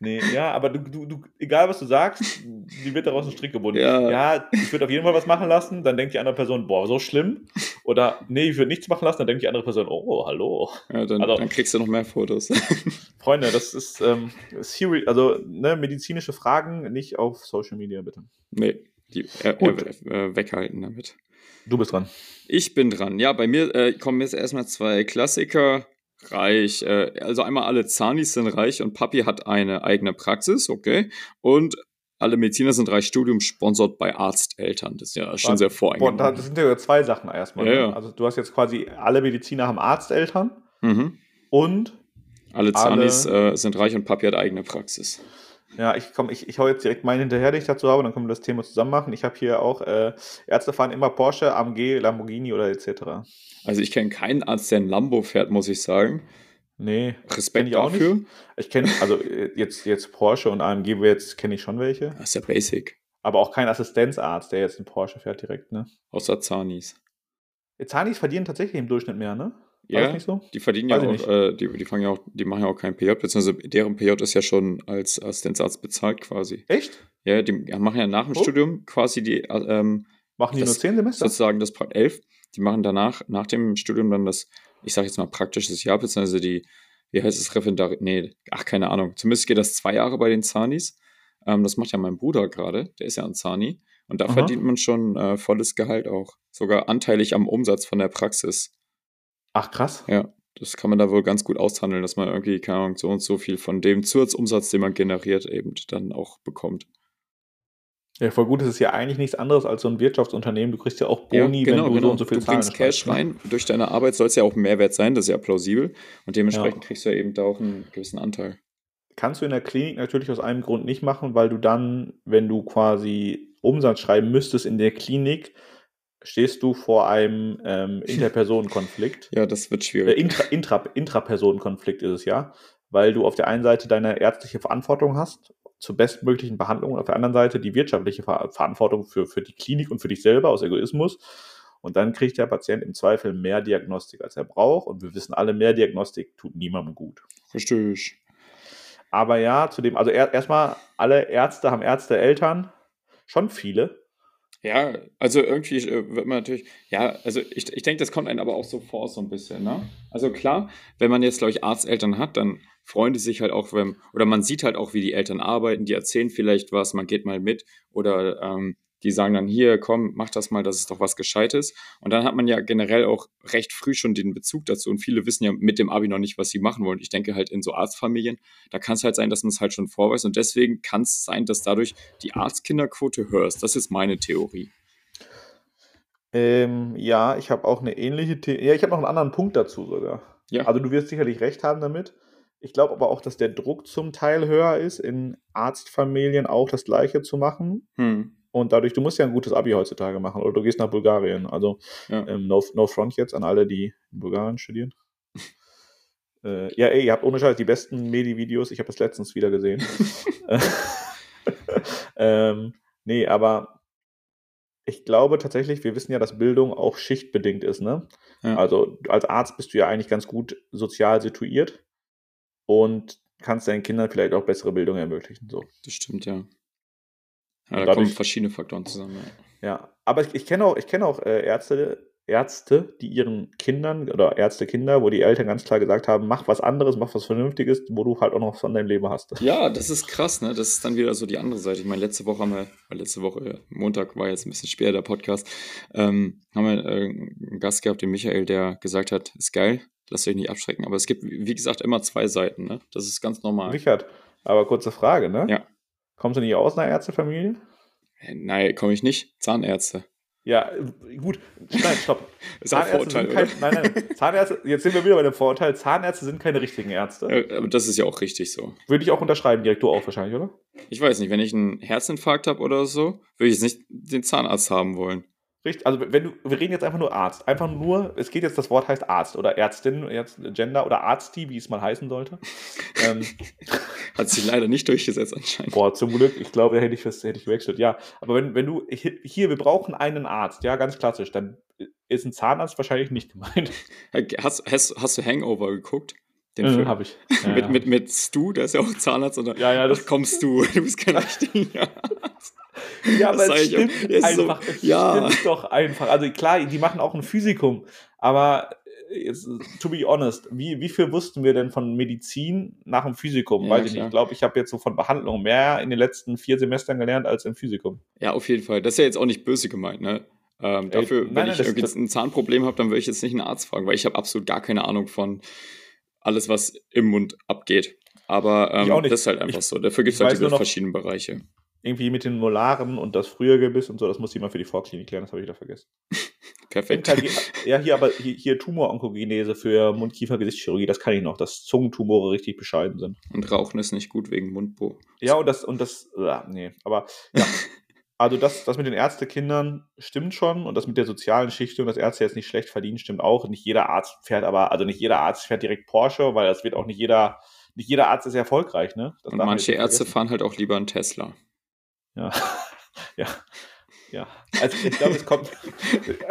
Nee, ja, aber du, du, du, egal was du sagst, die wird daraus ein Strick gebunden. Ja. ja ich würde auf jeden Fall was machen lassen, dann denkt die andere Person, boah, so schlimm. Oder nee, ich würde nichts machen lassen, dann denkt die andere Person, oh, hallo. ja dann, Also- dann kriegst du noch mehr Fotos. *laughs* Freunde, das ist ähm, serious, also ne, medizinische Fragen nicht auf Social Media, bitte. nee, die äh, äh, äh, weghalten damit. Du bist dran. Ich bin dran. Ja, bei mir äh, kommen jetzt erstmal zwei Klassiker. Reich. Äh, also einmal alle Zanis sind reich und Papi hat eine eigene Praxis, okay. Und alle Mediziner sind reich. Studium sponsort bei Arzteltern. Das ist ja schon sehr Boah, voreingenommen. da, das sind ja zwei Sachen erstmal. Ja, ne? ja. Also du hast jetzt quasi, alle Mediziner haben Arzteltern mhm. und Alle Alle- Zanis äh, sind reich und Papi hat eigene Praxis. Ja, ich komm, ich, ich hau jetzt direkt meinen hinterher, den ich dazu habe, dann können wir das Thema zusammen machen. Ich habe hier auch, äh, Ärzte fahren immer Porsche, AMG, Lamborghini oder etc. Also ich kenne keinen Arzt, der ein Lambo fährt, muss ich sagen. Nee, Respekt ich auch dafür. ich kenne, also äh, jetzt, jetzt Porsche und AMG jetzt kenne ich schon welche, Das ist ja basic. aber auch kein Assistenzarzt, der jetzt einen Porsche fährt direkt, ne? Außer Zanis. Zanis verdienen tatsächlich im Durchschnitt mehr, ne? War Ja, so? die verdienen ja Weiß ich auch, äh, die, die fangen ja auch, die machen ja auch kein PJ, beziehungsweise deren PJ ist ja schon als Assistenzarzt bezahlt quasi. Echt? Ja, die machen ja nach dem Oh. Studium quasi die, äh, ähm, Machen die Das- nur zehn Semester? sozusagen das Part 11. Die machen danach, nach dem Studium dann das, ich sage jetzt mal praktisches Jahr, beziehungsweise die wie heißt es, Referendariat? Nee, ach, keine Ahnung. Zumindest geht das zwei Jahre bei den Zanis. Ähm, das macht ja mein Bruder gerade, der ist ja ein Zani. Und da Aha. verdient man schon äh, volles Gehalt auch. Sogar anteilig am Umsatz von der Praxis. Ach, krass. Ja, das kann man da wohl ganz gut aushandeln, dass man irgendwie, keine Ahnung, so und so viel von dem Zusatzumsatz, den man generiert, eben dann auch bekommt. Ja, voll gut, es ist ja eigentlich nichts anderes als so ein Wirtschaftsunternehmen. Du kriegst ja auch Boni, ja, genau, wenn du genau. so und so viel Du bringst Cash rein. Durch deine Arbeit soll es ja auch Mehrwert sein, das ist ja plausibel. Und dementsprechend ja. kriegst du ja eben da auch einen gewissen Anteil. Kannst du in der Klinik natürlich aus einem Grund nicht machen, weil du dann, wenn du quasi Umsatz schreiben müsstest in der Klinik, stehst du vor einem ähm, *laughs* Interpersonenkonflikt. ja, das wird schwierig. Äh, intra, intra, Intrapersonenkonflikt ist es ja, weil du auf der einen Seite deine ärztliche Verantwortung hast zur bestmöglichen Behandlung und auf der anderen Seite die wirtschaftliche Ver Verantwortung für, für die Klinik und für dich selber aus Egoismus. Und dann kriegt der Patient im Zweifel mehr Diagnostik, als er braucht. Und wir wissen alle, mehr Diagnostik tut niemandem gut. Verstehe ich. Aber ja, zudem, also er, erstmal, alle Ärzte haben Ärzte, Eltern, schon viele. Ja, also irgendwie äh, wird man natürlich, ja, also ich, ich denke, das kommt einem aber auch so vor, so ein bisschen, ne? Also klar, wenn man jetzt, glaube ich, Arzteltern hat, dann freuen die sich halt auch, wenn, oder man sieht halt auch, wie die Eltern arbeiten, die erzählen vielleicht was, man geht mal mit oder ähm, die sagen dann, hier, komm, mach das mal, das ist doch was Gescheites. Und dann hat man ja generell auch recht früh schon den Bezug dazu. Und viele wissen ja mit dem Abi noch nicht, was sie machen wollen. Ich denke halt in so Arztfamilien, da kann es halt sein, dass man es halt schon vorweist. Und deswegen kann es sein, dass dadurch die Arztkinderquote hörst. Das ist meine Theorie. Ähm, ja, ich habe auch eine ähnliche Theorie. Ja, ich habe noch einen anderen Punkt dazu sogar. Ja. Also du wirst sicherlich recht haben damit. Ich glaube aber auch, dass der Druck zum Teil höher ist, in Arztfamilien auch das Gleiche zu machen. Hm. Und dadurch, du musst ja ein gutes Abi heutzutage machen oder du gehst nach Bulgarien. Also ja. ähm, no, no front jetzt an alle, die in Bulgarien studieren. *laughs* äh, ja, ey, ihr habt ohne Scheiß die besten Medi-Videos. Ich habe das letztens wieder gesehen. *laughs* *laughs* ähm, nee, aber ich glaube tatsächlich, wir wissen ja, dass Bildung auch schichtbedingt ist. Ne? Ja. Also als Arzt bist du ja eigentlich ganz gut sozial situiert und kannst deinen Kindern vielleicht auch bessere Bildung ermöglichen. So. Das stimmt, ja. Ja, da dadurch, kommen verschiedene Faktoren zusammen. Ja, ja aber ich, ich kenne auch, ich kenn auch äh, Ärzte, Ärzte, die ihren Kindern oder Ärzte-Kinder, wo die Eltern ganz klar gesagt haben, mach was anderes, mach was Vernünftiges, wo du halt auch noch von deinem Leben hast. Ja, das ist krass, ne? Das ist dann wieder so die andere Seite. Ich meine, letzte Woche haben wir, letzte Woche, Montag war jetzt ein bisschen später der Podcast, ähm, haben wir äh, einen Gast gehabt, den Michael, der gesagt hat, ist geil, lasst euch nicht abschrecken. Aber es gibt, wie gesagt, immer zwei Seiten, ne? Das ist ganz normal. Richard, aber kurze Frage, ne? Ja. Kommst du nicht aus einer Ärztefamilie? Äh, nein, komme ich nicht. Zahnärzte. Ja, gut. Nein, stopp. *laughs* ist auch Vorurteil, kein, Nein, nein. *laughs* Zahnärzte, jetzt sind wir wieder bei dem Vorurteil. Zahnärzte sind keine richtigen Ärzte. Ja, aber das ist ja auch richtig so. Würde ich auch unterschreiben, direkt du auch wahrscheinlich, oder? Ich weiß nicht, wenn ich einen Herzinfarkt habe oder so, würde ich jetzt nicht den Zahnarzt haben wollen. Richtig, also wenn du, wir reden jetzt einfach nur Arzt. Einfach nur, es geht jetzt, das Wort heißt Arzt oder Ärztin, jetzt Gender oder Arzti, wie es mal heißen sollte. *laughs* ähm, Hat sich leider nicht durchgesetzt anscheinend. Boah, zum Glück, ich glaube, hätte ich, hätte ich gewechselt. Ja, aber wenn, wenn du, hier, wir brauchen einen Arzt, ja, ganz klassisch, dann ist ein Zahnarzt wahrscheinlich nicht gemeint. Hast, hast, hast du Hangover geguckt? Den Film? Habe ich. Ja, mit, ja. Mit, mit Stu, der ist ja auch Zahnarzt. Oder, ja, ja, das kommst du, *laughs* du bist kein richtiger Arzt. *laughs* Ja, aber es stimmt einfach. So, es ja. stimmt doch einfach. Also klar, die machen auch ein Physikum, aber jetzt, to be honest, wie, wie viel wussten wir denn von Medizin nach dem Physikum? Ja, Weiß ich nicht. Ich glaube, ich habe jetzt so von Behandlung mehr in den letzten vier Semestern gelernt als im Physikum. Ja, auf jeden Fall. Das ist ja jetzt auch nicht böse gemeint, ne? Ähm, dafür, Ey, nein, wenn ich irgendwie ein Zahnproblem habe, dann würde ich jetzt nicht einen Arzt fragen, weil ich habe absolut gar keine Ahnung von alles, was im Mund abgeht. Aber ähm, das ist halt einfach ich, so. Dafür gibt es halt diese verschiedenen Bereiche irgendwie mit den Molaren und das frühe Gebiss und so, das muss jemand für die Vorklinik klären, das habe ich wieder vergessen. *laughs* Perfekt. ja, hier aber hier, hier Tumoronkogenese für Mund-Kiefer-Gesichtschirurgie, das kann ich noch, dass Zungentumore richtig bescheiden sind. Und Rauchen ist nicht gut wegen Mundbo. Ja, und das, und das, äh, nee, aber ja. *laughs* Also das, das mit den Ärztekindern stimmt schon und das mit der sozialen Schichtung, dass Ärzte jetzt nicht schlecht verdienen, stimmt auch. Nicht jeder Arzt fährt aber, also nicht jeder Arzt fährt direkt Porsche, weil das wird auch nicht jeder, nicht jeder Arzt ist erfolgreich, ne? Das und manche Ärzte fahren halt auch lieber einen Tesla. Ja. *laughs* ja. Ja. Also ich glaube, es kommt.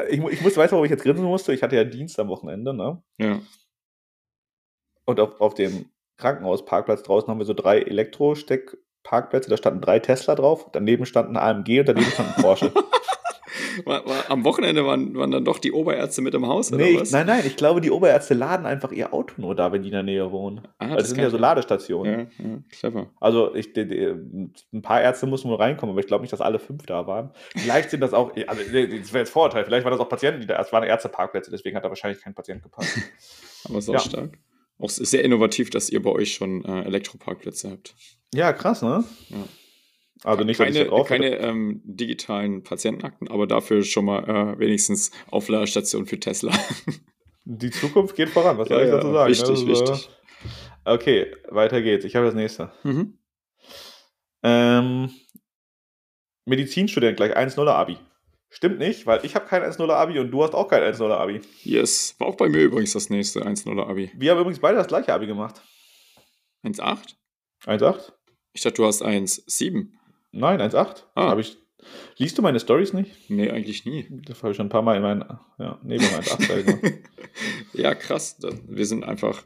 ich, ich muss, weißt du, warum ich jetzt grinsen musste? Ich hatte ja Dienst am Wochenende, ne? Ja. Und auf, auf dem Krankenhausparkplatz draußen haben wir so drei Elektrosteckparkplätze, da standen drei Tesla drauf, daneben stand ein AMG und daneben stand ein Porsche. *laughs* war, war, am Wochenende waren, waren dann doch die Oberärzte mit im Haus, nee, ich, nein, nein, ich glaube, die Oberärzte laden einfach ihr Auto nur da, wenn die in der Nähe wohnen. Ah, das, das sind ja so Ladestationen. Ja, ja, clever. Also ich, die, die, ein paar Ärzte mussten wohl reinkommen, aber ich glaube nicht, dass alle fünf da waren. Vielleicht sind das auch, also das wäre jetzt Vorurteil, vielleicht waren das auch Patienten, die da, es waren Ärzteparkplätze, deswegen hat da wahrscheinlich kein Patient gepasst. *laughs* aber so ja. stark. Auch sehr innovativ, dass ihr bei euch schon äh, Elektroparkplätze habt. Ja, krass, ne? Ja. Also nicht, keine, drauf keine ähm, digitalen Patientenakten, aber dafür schon mal äh, wenigstens Aufladestationen für Tesla. *laughs* Die Zukunft geht voran, was soll ja, ich dazu sagen? Richtig, ne? wichtig. Okay, weiter geht's. Ich habe das nächste. Mhm. Ähm, Medizinstudent gleich 1-0er Abi. Stimmt nicht, weil ich habe kein 1-0er Abi und du hast auch kein 1-0er Abi. Yes, war auch bei mir übrigens das nächste 1-0er Abi. Wir haben übrigens beide das gleiche Abi gemacht. 1-8? 1-8? Ich dachte, du hast 1-7. Nein, 1,8. Ah. Habe ich. Liest du meine Stories nicht? Nee, eigentlich nie. Das habe ich schon ein paar Mal in meinen. Ja, neben 1,8 *laughs* Ja, krass. Wir sind einfach.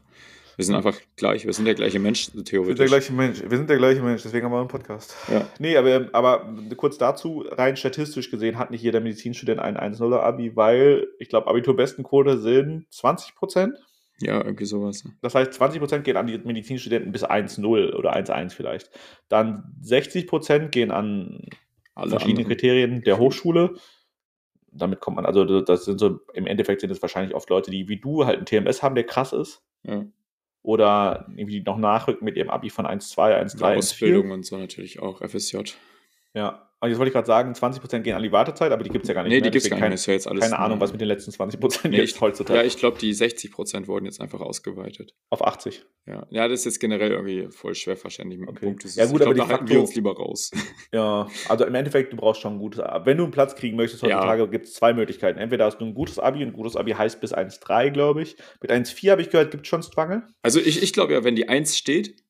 Wir sind einfach gleich, wir sind der gleiche Mensch, theoretisch. Wir sind der gleiche Mensch, wir sind der gleiche Mensch, deswegen haben wir einen Podcast. Ja. Nee, aber, aber kurz dazu, rein statistisch gesehen hat nicht jeder Medizinstudent ein 1-0er Abi, weil ich glaube, Abiturbestenquote sind 20 Prozent. Ja, irgendwie sowas. Das heißt, 20% gehen an die Medizinstudenten bis 1,0 oder 1,1 vielleicht. Dann 60% gehen an Alle verschiedene anderen. Kriterien der Hochschule. Damit kommt man, also das sind so, im Endeffekt sind es wahrscheinlich oft Leute, die wie du halt einen TMS haben, der krass ist. Ja. Oder irgendwie noch nachrücken mit ihrem Abi von 1,2, 1,3. Ausbildung und so natürlich auch, FSJ. Ja, und jetzt wollte ich gerade sagen, 20% gehen an die Wartezeit, aber die gibt es ja gar nicht nee, mehr. Nee, die gibt es gar nicht mehr. Ist ja jetzt alles keine Ahnung, was mit den letzten 20% nee, jetzt heutzutage. Ja, ich glaube, die 60% wurden jetzt einfach ausgeweitet. Auf 80? Ja, ja das ist jetzt generell irgendwie voll schwer verständlich okay. Punkt. ja, gut, aber glaub, da halten wir uns lieber raus. *laughs* Ja, also im Endeffekt, du brauchst schon ein gutes Abi. Wenn du einen Platz kriegen möchtest heutzutage, ja. gibt es zwei Möglichkeiten. Entweder hast du ein gutes Abi, und ein gutes Abi heißt bis 1,3, glaube ich. Mit 1,4 habe ich gehört, gibt es schon Struggle. Also ich, ich glaube ja, wenn die 1 steht,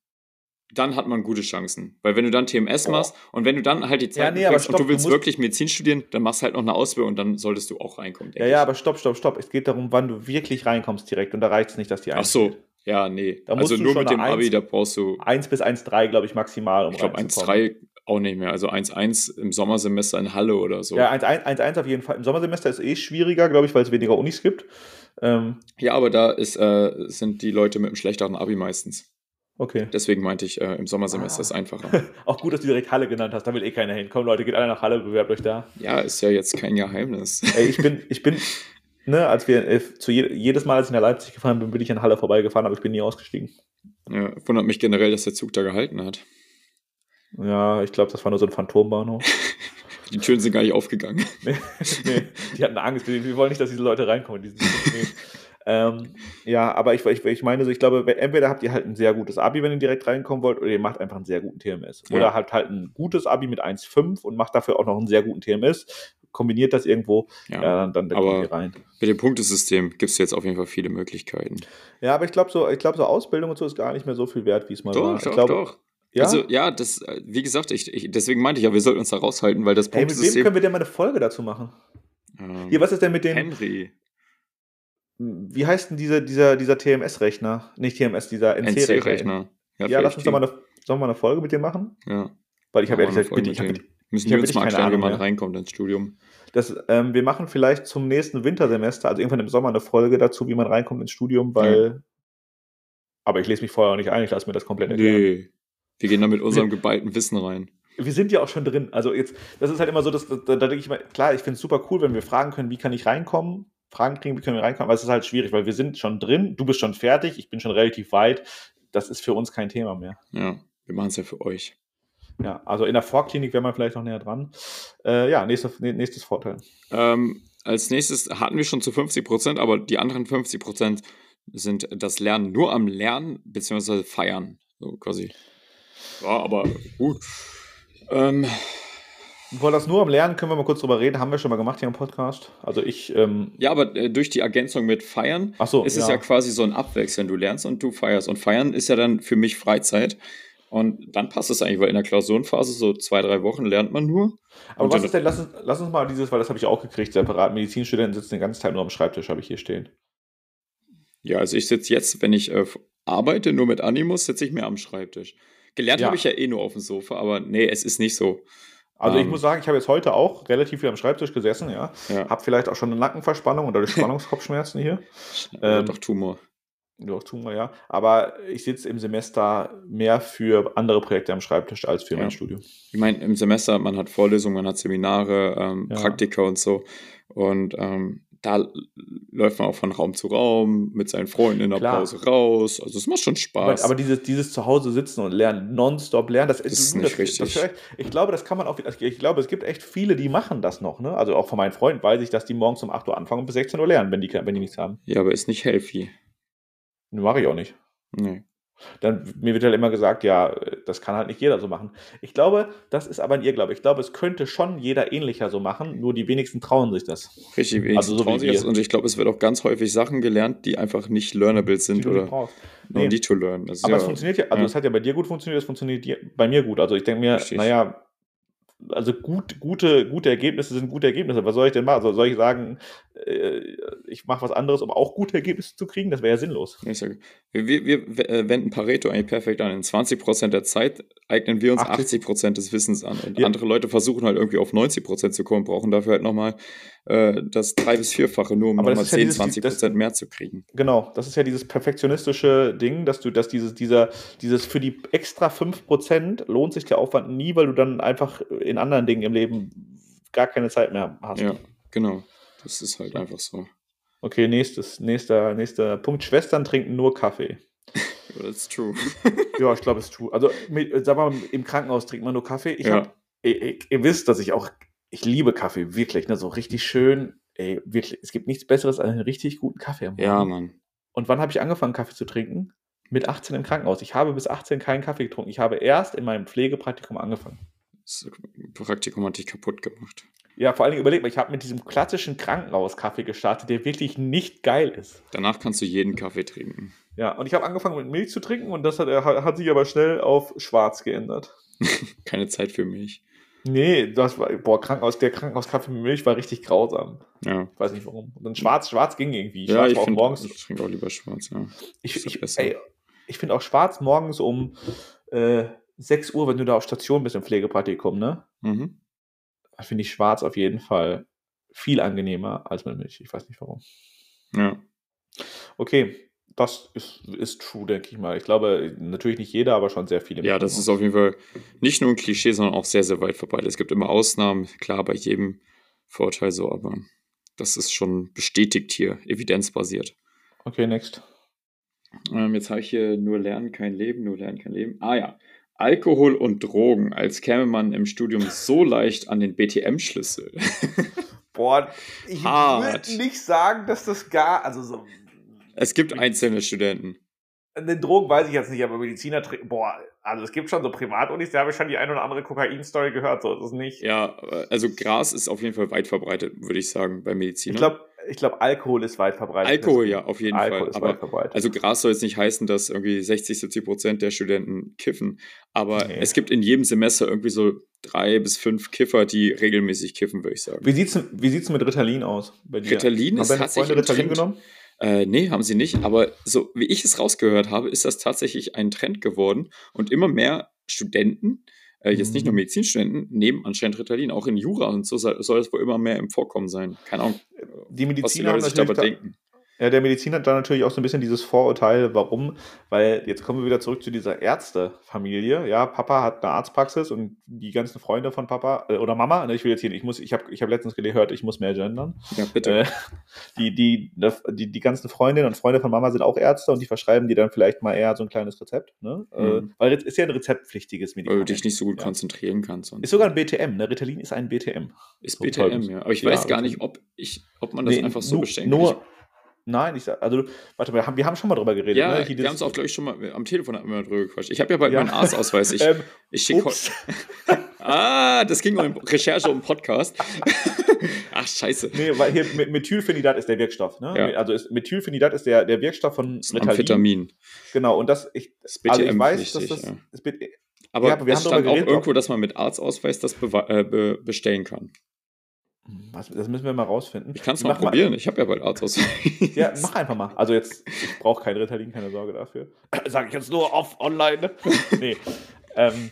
dann hat man gute Chancen. Weil wenn du dann TMS oh. machst und wenn du dann halt die Zeit ja, nee, stopp, und du willst du wirklich Medizin studieren, dann machst du halt noch eine Ausbildung und dann solltest du auch reinkommen. Ja, ja, aber stopp, stopp, stopp. Es geht darum, wann du wirklich reinkommst direkt und da reicht es nicht, dass die Ach so, ja, nee. also nur mit dem 1, Abi, da brauchst du 1 bis 1,3, glaube ich, maximal. Um ich glaube 1,3 auch nicht mehr. Also 1,1 im Sommersemester in Halle oder so. Ja, 1,1 auf jeden Fall. Im Sommersemester ist eh schwieriger, glaube ich, weil es weniger Unis gibt. Ähm, ja, aber da ist, äh, sind die Leute mit einem schlechteren Abi meistens. Okay. Deswegen meinte ich, äh, im Sommersemester ah. ist einfacher. *laughs* Auch gut, dass du direkt Halle genannt hast, da will eh keiner hin. Komm Leute, geht alle nach Halle, bewerbt euch da. Ja, ist ja jetzt kein Geheimnis. *laughs* Ey, ich bin, ich bin, ne, als wir, äh, zu je, jedes Mal, als ich nach Leipzig gefahren bin, bin ich an Halle vorbeigefahren, aber ich bin nie ausgestiegen. Ja, wundert mich generell, dass der Zug da gehalten hat. Ja, ich glaube, das war nur so ein Phantombahnhof. *laughs* die Türen sind gar nicht aufgegangen. nee, nee, die hatten Angst. Wir wollen nicht, dass diese Leute reinkommen. Die sind, nee. Ähm, ja, aber ich, ich, ich meine so, ich glaube, entweder habt ihr halt ein sehr gutes Abi, wenn ihr direkt reinkommen wollt, oder ihr macht einfach einen sehr guten TMS. Ja. Oder habt halt ein gutes Abi mit 1,5 und macht dafür auch noch einen sehr guten TMS. Kombiniert das irgendwo, ja, ja dann, dann aber ihr rein. Mit dem Punktesystem gibt es jetzt auf jeden Fall viele Möglichkeiten. Ja, aber ich glaube, so, glaub, so Ausbildung und so ist gar nicht mehr so viel wert, wie es mal doch, war. Ich doch, glaube, doch. Ja? Also, ja, das, äh, wie gesagt, ich, ich, deswegen meinte ich ja, wir sollten uns da raushalten, weil das Punktesystem. Hey, mit wem können wir denn mal eine Folge dazu machen? Ähm, Hier, was ist denn mit den. Henry wie heißt denn diese, dieser, dieser TMS-Rechner? Nicht TMS, dieser NC-Rechner. Ja, ja lass uns doch mal, eine, sollen wir eine Folge mit dir machen? Ja. Weil ich habe ehrlich gesagt, ich hab, Müssen wir uns mal erklären, wie man reinkommt ins Studium. Das, ähm, wir machen vielleicht zum nächsten Wintersemester, also irgendwann im Sommer, eine Folge dazu, wie man reinkommt ins Studium, weil. Ja. Aber ich lese mich vorher auch nicht ein, ich lasse mir das komplett erklären. Nee. Wir gehen da mit unserem *laughs* geballten Wissen rein. Wir sind ja auch schon drin. Also jetzt, das ist halt immer so, dass, da, da denke ich mal, klar, ich finde es super cool, wenn wir fragen können, wie kann ich reinkommen? Fragen kriegen, wie können wir reinkommen, aber es ist halt schwierig, weil wir sind schon drin, du bist schon fertig, ich bin schon relativ weit. Das ist für uns kein Thema mehr. Ja, wir machen es ja für euch. Ja, also in der Vorklinik wäre man vielleicht noch näher dran. Äh, ja, nächste, nächstes Vorteil. Ähm, als nächstes hatten wir schon zu 50 Prozent, aber die anderen 50 Prozent sind das Lernen nur am Lernen bzw. Feiern. So quasi. Ja, aber gut. Ähm, wollen das nur am Lernen, können wir mal kurz drüber reden. Haben wir schon mal gemacht hier im Podcast. Also ich. Ähm ja, aber äh, durch die Ergänzung mit Feiern so, ist ja. es ja quasi so ein Abwechseln. Du lernst und du feierst. Und Feiern ist ja dann für mich Freizeit. Und dann passt es eigentlich, weil in der Klausurenphase so zwei, drei Wochen lernt man nur. Aber was ist denn, lass uns, lass uns mal dieses, weil das habe ich auch gekriegt, separat. Medizinstudenten sitzen den ganzen Tag nur am Schreibtisch, habe ich hier stehen. Ja, also ich sitze jetzt, wenn ich äh, arbeite, nur mit Animus, sitze ich mehr am Schreibtisch. Gelernt ja. habe ich ja eh nur auf dem Sofa, aber nee, es ist nicht so. Also ich Ähm. muss sagen, ich habe jetzt heute auch relativ viel am Schreibtisch gesessen, ja. Ja. Habe vielleicht auch schon eine Nackenverspannung oder *laughs* Spannungskopfschmerzen hier. Ähm, doch Tumor. Doch, tun wir ja. Aber ich sitze im Semester mehr für andere Projekte am Schreibtisch als für Ja. mein Studium. Ich meine, im Semester, man hat Vorlesungen, man hat Seminare, ähm, Ja. Praktika und so. Und ähm, da läuft man auch von Raum zu Raum mit seinen Freunden in der Klar. Pause raus. Also es macht schon Aber, Spaß. aber dieses, dieses Zuhause sitzen und lernen, nonstop lernen, das, ist du- nicht richtig. Das, ich glaube, das kann man auch. Ich glaube, es gibt echt viele, die machen das noch. Ne? Also auch von meinen Freunden weiß ich, dass die morgens um 8 Uhr anfangen und bis 16 Uhr lernen, wenn die, wenn die nichts haben. ja, aber ist nicht healthy. Mache ich auch nicht. Nee. Dann, mir wird halt immer gesagt, ja, das kann halt nicht jeder so machen. Ich glaube, das ist aber ein Irrglaube. Ich glaube, es könnte schon jeder ähnlicher so machen, nur die wenigsten trauen sich das. Richtig wenig. Also so trauen sich das. Und ich glaube, es wird auch ganz häufig Sachen gelernt, die einfach nicht learnable die sind nicht oder Nee. need to learn. Das Aber ja, es funktioniert ja, also ja. es hat ja bei dir gut funktioniert, es funktioniert bei mir gut. Also ich denke mir, Richtig. naja, also gut, gute, gute Ergebnisse sind gute Ergebnisse. Was soll ich denn machen? Soll ich sagen, äh, ich mache was anderes, um auch gute Ergebnisse zu kriegen? Das wäre ja sinnlos. Sage, wir, wir, wir äh, wenden Pareto eigentlich perfekt an. In 20% der Zeit eignen wir uns 80. 80% des Wissens an. Und Ja. andere Leute versuchen halt irgendwie auf 90% zu kommen, brauchen dafür halt nochmal äh, das drei- bis vierfache, nur um Aber nochmal das ist ja 10, dieses- 20% das- mehr zu kriegen. Genau, das ist ja dieses perfektionistische Ding, dass du, dass dieses, dieser, dieses für die extra 5% lohnt sich der Aufwand nie, weil du dann einfach in anderen Dingen im Leben gar keine Zeit mehr hast. Ja, genau. Das ist halt einfach so. Okay, nächstes, nächster, nächster Punkt. Schwestern trinken nur Kaffee. *laughs* That's true. *laughs* Ja, ich glaube, es tut. Also, mit, sag mal, im Krankenhaus trinkt man nur Kaffee. Ich Ja. hab, ihr- ihr wisst, dass ich auch, ich liebe Kaffee, wirklich, ne, so richtig schön. Ey, wirklich, es gibt nichts Besseres als einen richtig guten Kaffee am Ja, Morgen. Mann. Und wann habe ich angefangen, Kaffee zu trinken? Mit 18 im Krankenhaus. Ich habe bis 18 keinen Kaffee getrunken. Ich habe erst in meinem Pflegepraktikum angefangen. Das Praktikum hat dich kaputt gemacht. Ja, vor allen Dingen überleg mal, ich habe mit diesem klassischen Krankenhauskaffee gestartet, der wirklich nicht geil ist. Danach kannst du jeden Kaffee trinken. Ja, und ich habe angefangen mit Milch zu trinken und das hat, hat sich aber schnell auf schwarz geändert. *laughs* Keine Zeit für mich. Nee, das war, boah, Krankenhaus, der Krankenhauskaffee mit Milch war richtig grausam. Ja. Ich weiß nicht warum. Und dann schwarz, schwarz ging irgendwie. Ja, Schwarz ich finde, morgens. ich trinke auch lieber schwarz, ja. Ich, ich, ey, ich finde auch schwarz morgens um äh, 6 Uhr, wenn du da auf Station bist im Pflegepraktikum, ne? Mhm. Da finde ich schwarz auf jeden Fall viel angenehmer als mit Milch. Ich weiß nicht warum. Ja. Okay, das ist, ist true, denke ich mal. Ich glaube, natürlich nicht jeder, aber schon sehr viele. Ja, das ist auf jeden Fall nicht nur ein Klischee, sondern auch sehr, sehr weit verbreitet. Es gibt immer Ausnahmen, klar, bei jedem Vorteil so, aber das ist schon bestätigt hier, evidenzbasiert. Okay, next. Ähm, jetzt habe ich hier nur Lernen, kein Leben, nur Lernen, kein Leben. Ah ja, Alkohol und Drogen, als käme man im Studium so leicht an den BTM-Schlüssel. Boah, ich *laughs* würde nicht sagen, dass das gar, also so, es gibt einzelne Studenten. den Drogen weiß ich jetzt nicht, aber Mediziner trinken, boah, also es gibt schon so Privatunis, da habe ich schon die ein oder andere Kokain-Story gehört, so ist es nicht. Ja, also Gras ist auf jeden Fall weit verbreitet, würde ich sagen, bei Medizinern. Ich glaube, ich glaub, Alkohol ist weit verbreitet. Alkohol, ja, auf jeden Alkohol Fall. ist Aber weit verbreitet. Also Gras soll jetzt nicht heißen, dass irgendwie 60, 70 Prozent der Studenten kiffen, aber Nee. es gibt in jedem Semester irgendwie so drei bis fünf Kiffer, die regelmäßig kiffen, würde ich sagen. wie sieht's, wie sieht's mit Ritalin aus? Bei dir? Ritalin Haben ist tatsächlich Ritalin genommen? Äh, nee, haben sie nicht, aber so wie ich es rausgehört habe, ist das tatsächlich ein Trend geworden und immer mehr Studenten, äh, jetzt nicht nur Mhm. Medizinstudenten, nehmen anscheinend Ritalin, auch in Jura und so soll, es wohl immer mehr im Vorkommen sein. Keine Ahnung, Die was die Mediziner haben Leute sich dabei da, denken. Ja, der Mediziner hat da natürlich auch so ein bisschen dieses Vorurteil, warum, weil jetzt kommen wir wieder zurück zu dieser Ärztefamilie. Ja, Papa hat eine Arztpraxis und die ganzen Freunde von Papa äh, oder Mama, ne, ich will jetzt hier, ich muss, ich habe ich hab letztens gehört, ich muss mehr gendern. Ja, bitte. Äh, die, die, die, die ganzen Freundinnen und Freunde von Mama sind auch Ärzte und die verschreiben dir dann vielleicht mal eher so ein kleines Rezept, ne? Äh, Mhm. weil es ist ja ein rezeptpflichtiges weil du Medikament. dich nicht so gut Ja. konzentrieren kannst. Ist sogar ein BTM, ne? Ritalin ist ein BTM. Ist So. BTM, ja. Aber ich Ja, weiß gar nicht, ob, ich, ob man das Nee, einfach so bestellen kann. Nur, nein, ich sag, also, warte mal, wir haben, schon mal drüber geredet. ja, ne? Hier wir haben es auch, glaube ich, schon mal am Telefon hatten wir mal drüber gequatscht. Ich habe ja bald Ja. meinen Arztausweis. Ich, *laughs* ähm, ich schicke. *laughs* Ah, das ging um Recherche um Podcast. *laughs* Ach, scheiße. Nee, weil hier Me- Methylphenidat ist der Wirkstoff. Ne? Ja. Also ist, Methylphenidat ist der, der Wirkstoff von Das Ritalin. Amphetamin. Genau, und das, ich, Das ist also ich weiß, dass BTM-pflichtig, das, ja. das Aber Ja, aber wir es haben stand auch irgendwo, dass man mit Arztausweis das äh, be bestellen kann. Was, das müssen wir mal rausfinden. Ich kann es mal probieren. Ich habe ja bald Arztausweis. *laughs* Ja, mach einfach mal. Also jetzt, ich brauche kein Ritalin, keine Sorge dafür. *clears throat* Sage ich jetzt nur off online. *laughs* nee. Ähm,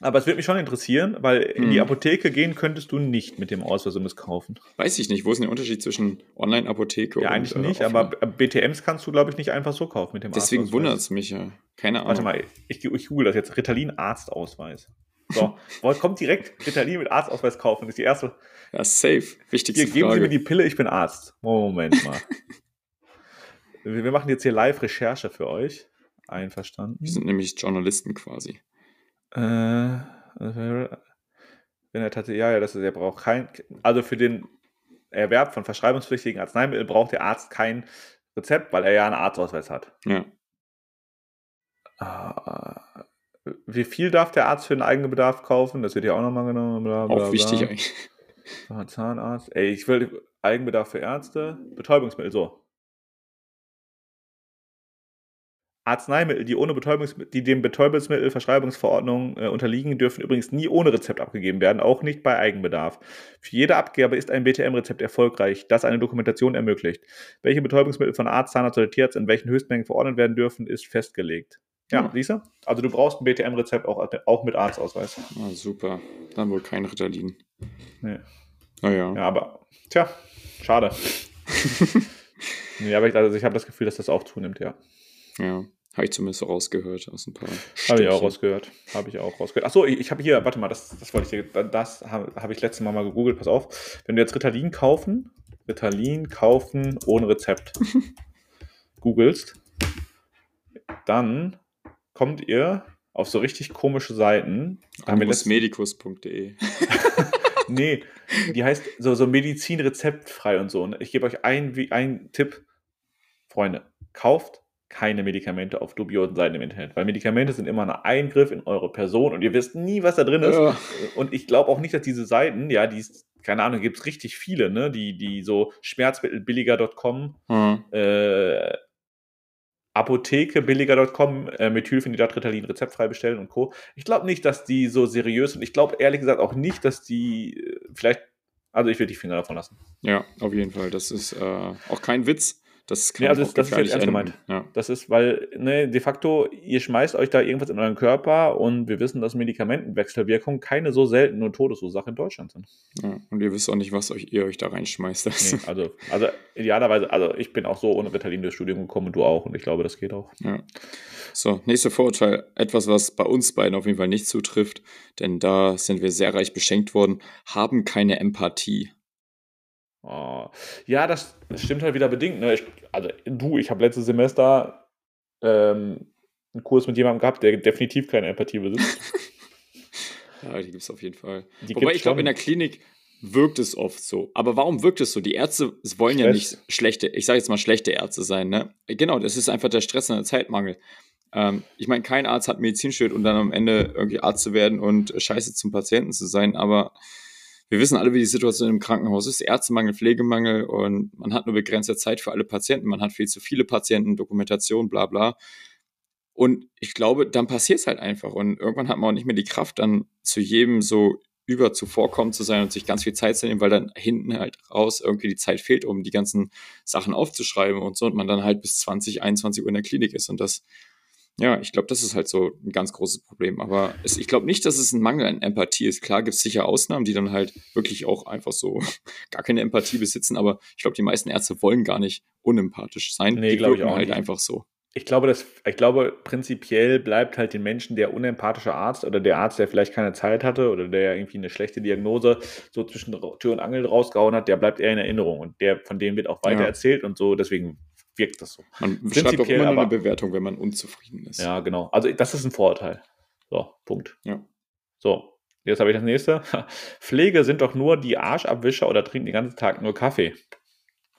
Aber es würde mich schon interessieren, weil in die Hm. Apotheke gehen könntest du nicht mit dem Ausweis und es kaufen. Weiß ich nicht. Wo ist denn der Unterschied zwischen Online-Apotheke Ja, und eigentlich äh, nicht, offline? aber BTMs kannst du, glaube ich, nicht einfach so kaufen mit dem Deswegen Arztausweis. wundert es mich ja. Keine Ahnung. Warte mal, ich, ich google das jetzt. Ritalin Arztausweis. So, kommt direkt Ritalin mit Arztausweis kaufen. Das ist die erste. Ja, safe. Wichtigste Hier, geben Sie Frage. mir die Pille, ich bin Arzt. Moment mal. *laughs* wir wir machen jetzt hier Live-Recherche für euch. Einverstanden. Wir sind nämlich Journalisten quasi. Äh, wenn er tatsächlich, ja, ja, das ist, er braucht kein, also für den Erwerb von verschreibungspflichtigen Arzneimitteln braucht der Arzt kein Rezept, weil er ja einen Arztausweis hat. Ja. Wie viel darf der Arzt für den eigenen Bedarf kaufen? Das wird ja auch nochmal genommen. Bla, bla, Auch wichtig bla. eigentlich. Ah, Zahnarzt. Ey, ich will Eigenbedarf für Ärzte. Betäubungsmittel, so. Arzneimittel, die ohne Betäubungsmittel, die dem Betäubungsmittelverschreibungsverordnung äh, unterliegen, dürfen übrigens nie ohne Rezept abgegeben werden, auch nicht bei Eigenbedarf. Für jede Abgabe ist ein BTM-Rezept erfolgreich, das eine Dokumentation ermöglicht. Welche Betäubungsmittel von Arzt, Zahnarzt oder Tierarzt in welchen Höchstmengen verordnet werden dürfen, ist festgelegt. Ja, Ja. siehst du? Also du brauchst ein BTM-Rezept auch, auch mit Arztausweis. Ah, super. Dann wohl kein Ritalin. Nee. Naja. Ja, aber, tja, schade. *laughs* nee, aber ich, also ich habe das Gefühl, dass das auch zunimmt, ja. Ja. Habe ich zumindest so rausgehört aus ein paar Habe ich auch rausgehört. Habe ich auch rausgehört. Achso, ich, ich habe hier, warte mal, das, das wollte ich dir, das habe hab ich letztes Mal mal gegoogelt, pass auf. Wenn du jetzt Ritalin kaufen, Ritalin kaufen ohne Rezept *laughs* googelst, dann kommt ihr auf so richtig komische Seiten. Da haben wir letztens- Medicus.de. *laughs* Nee, die heißt so, so Medizin rezeptfrei und so. ne? Ich gebe euch einen ein Tipp. Freunde, kauft keine Medikamente auf dubiosen Seiten im Internet, weil Medikamente sind immer ein Eingriff in eure Person und ihr wisst nie, was da drin ist. Ja. Und ich glaube auch nicht, dass diese Seiten, ja, die, ist- keine Ahnung, gibt es richtig viele, ne, die, die so schmerzmittelbilliger.com, Hm. äh, apothekebilliger.com, äh, Methylphenidat, Ritalin rezeptfrei bestellen und Co. Ich glaube nicht, dass die so seriös sind. Ich glaube ehrlich gesagt auch nicht, dass die äh, vielleicht, also ich würde die Finger davon lassen. Ja, auf jeden Fall. Das ist äh, auch kein Witz. Das kann Nee, also das- das ist jetzt ernst enden. Ja. Das ist, weil, ne, de facto, ihr schmeißt euch da irgendwas in euren Körper und wir wissen, dass Medikamentenwechselwirkungen keine so seltene Todesursache in Deutschland sind. Ja. Und ihr wisst auch nicht, was euch, ihr euch da reinschmeißt. Nee, *laughs* also, also idealerweise, also ich bin auch so ohne Ritalin durchs Studium gekommen und du auch und ich glaube, das geht auch. Ja. So, nächster Vorurteil. Etwas, was bei uns beiden auf jeden Fall nicht zutrifft, denn da sind wir sehr reich beschenkt worden, haben keine Empathie. Oh. Ja, das, das stimmt halt wieder bedingt. Ne? Ich, also du, ich habe letztes Semester ähm, einen Kurs mit jemandem gehabt, der definitiv keine Empathie besitzt. *laughs* Ja, die gibt es auf jeden Fall. Die Wobei ich glaube, in der Klinik wirkt es oft so. Aber warum wirkt es so? Die Ärzte wollen ja Stress. nicht schlechte, ich sage jetzt mal schlechte Ärzte sein. Ne? Genau, das ist einfach der Stress und der Zeitmangel. Ähm, ich meine, kein Arzt hat Medizin studiert, um dann am Ende irgendwie Arzt zu werden und scheiße zum Patienten zu sein. Aber wir wissen alle, wie die Situation im Krankenhaus ist. Ärztemangel, Pflegemangel und man hat nur begrenzte Zeit für alle Patienten. Man hat viel zu viele Patienten, Dokumentation, bla bla. Und ich glaube, dann passiert es halt einfach. Und irgendwann hat man auch nicht mehr die Kraft, dann zu jedem so über zuvorkommen zu sein und sich ganz viel Zeit zu nehmen, weil dann hinten halt raus irgendwie die Zeit fehlt, um die ganzen Sachen aufzuschreiben und so und man dann halt bis 20, 21 Uhr in der Klinik ist. Und das, ja, ich glaube, das ist halt so ein ganz großes Problem. Aber es, ich glaube nicht, dass es ein Mangel an Empathie ist. Klar gibt es sicher Ausnahmen, die dann halt wirklich auch einfach so *laughs* gar keine Empathie besitzen, aber ich glaube, die meisten Ärzte wollen gar nicht unempathisch sein. Nee, die wirken auch halt nicht. einfach so. Ich glaube, dass, ich glaube, prinzipiell bleibt halt den Menschen der unempathische Arzt oder der Arzt, der vielleicht keine Zeit hatte oder der irgendwie eine schlechte Diagnose so zwischen Tür und Angel rausgehauen hat, der bleibt eher in Erinnerung und der von dem wird auch weiter Ja. erzählt und so, deswegen wirkt das so. Man schreibt auch immer nur eine aber- Bewertung, wenn man unzufrieden ist. Ja, genau. Also das ist ein Vorurteil. So, Punkt. Ja. So, jetzt habe ich das nächste. *laughs* Pflege sind doch nur die Arschabwischer oder trinken den ganzen Tag nur Kaffee.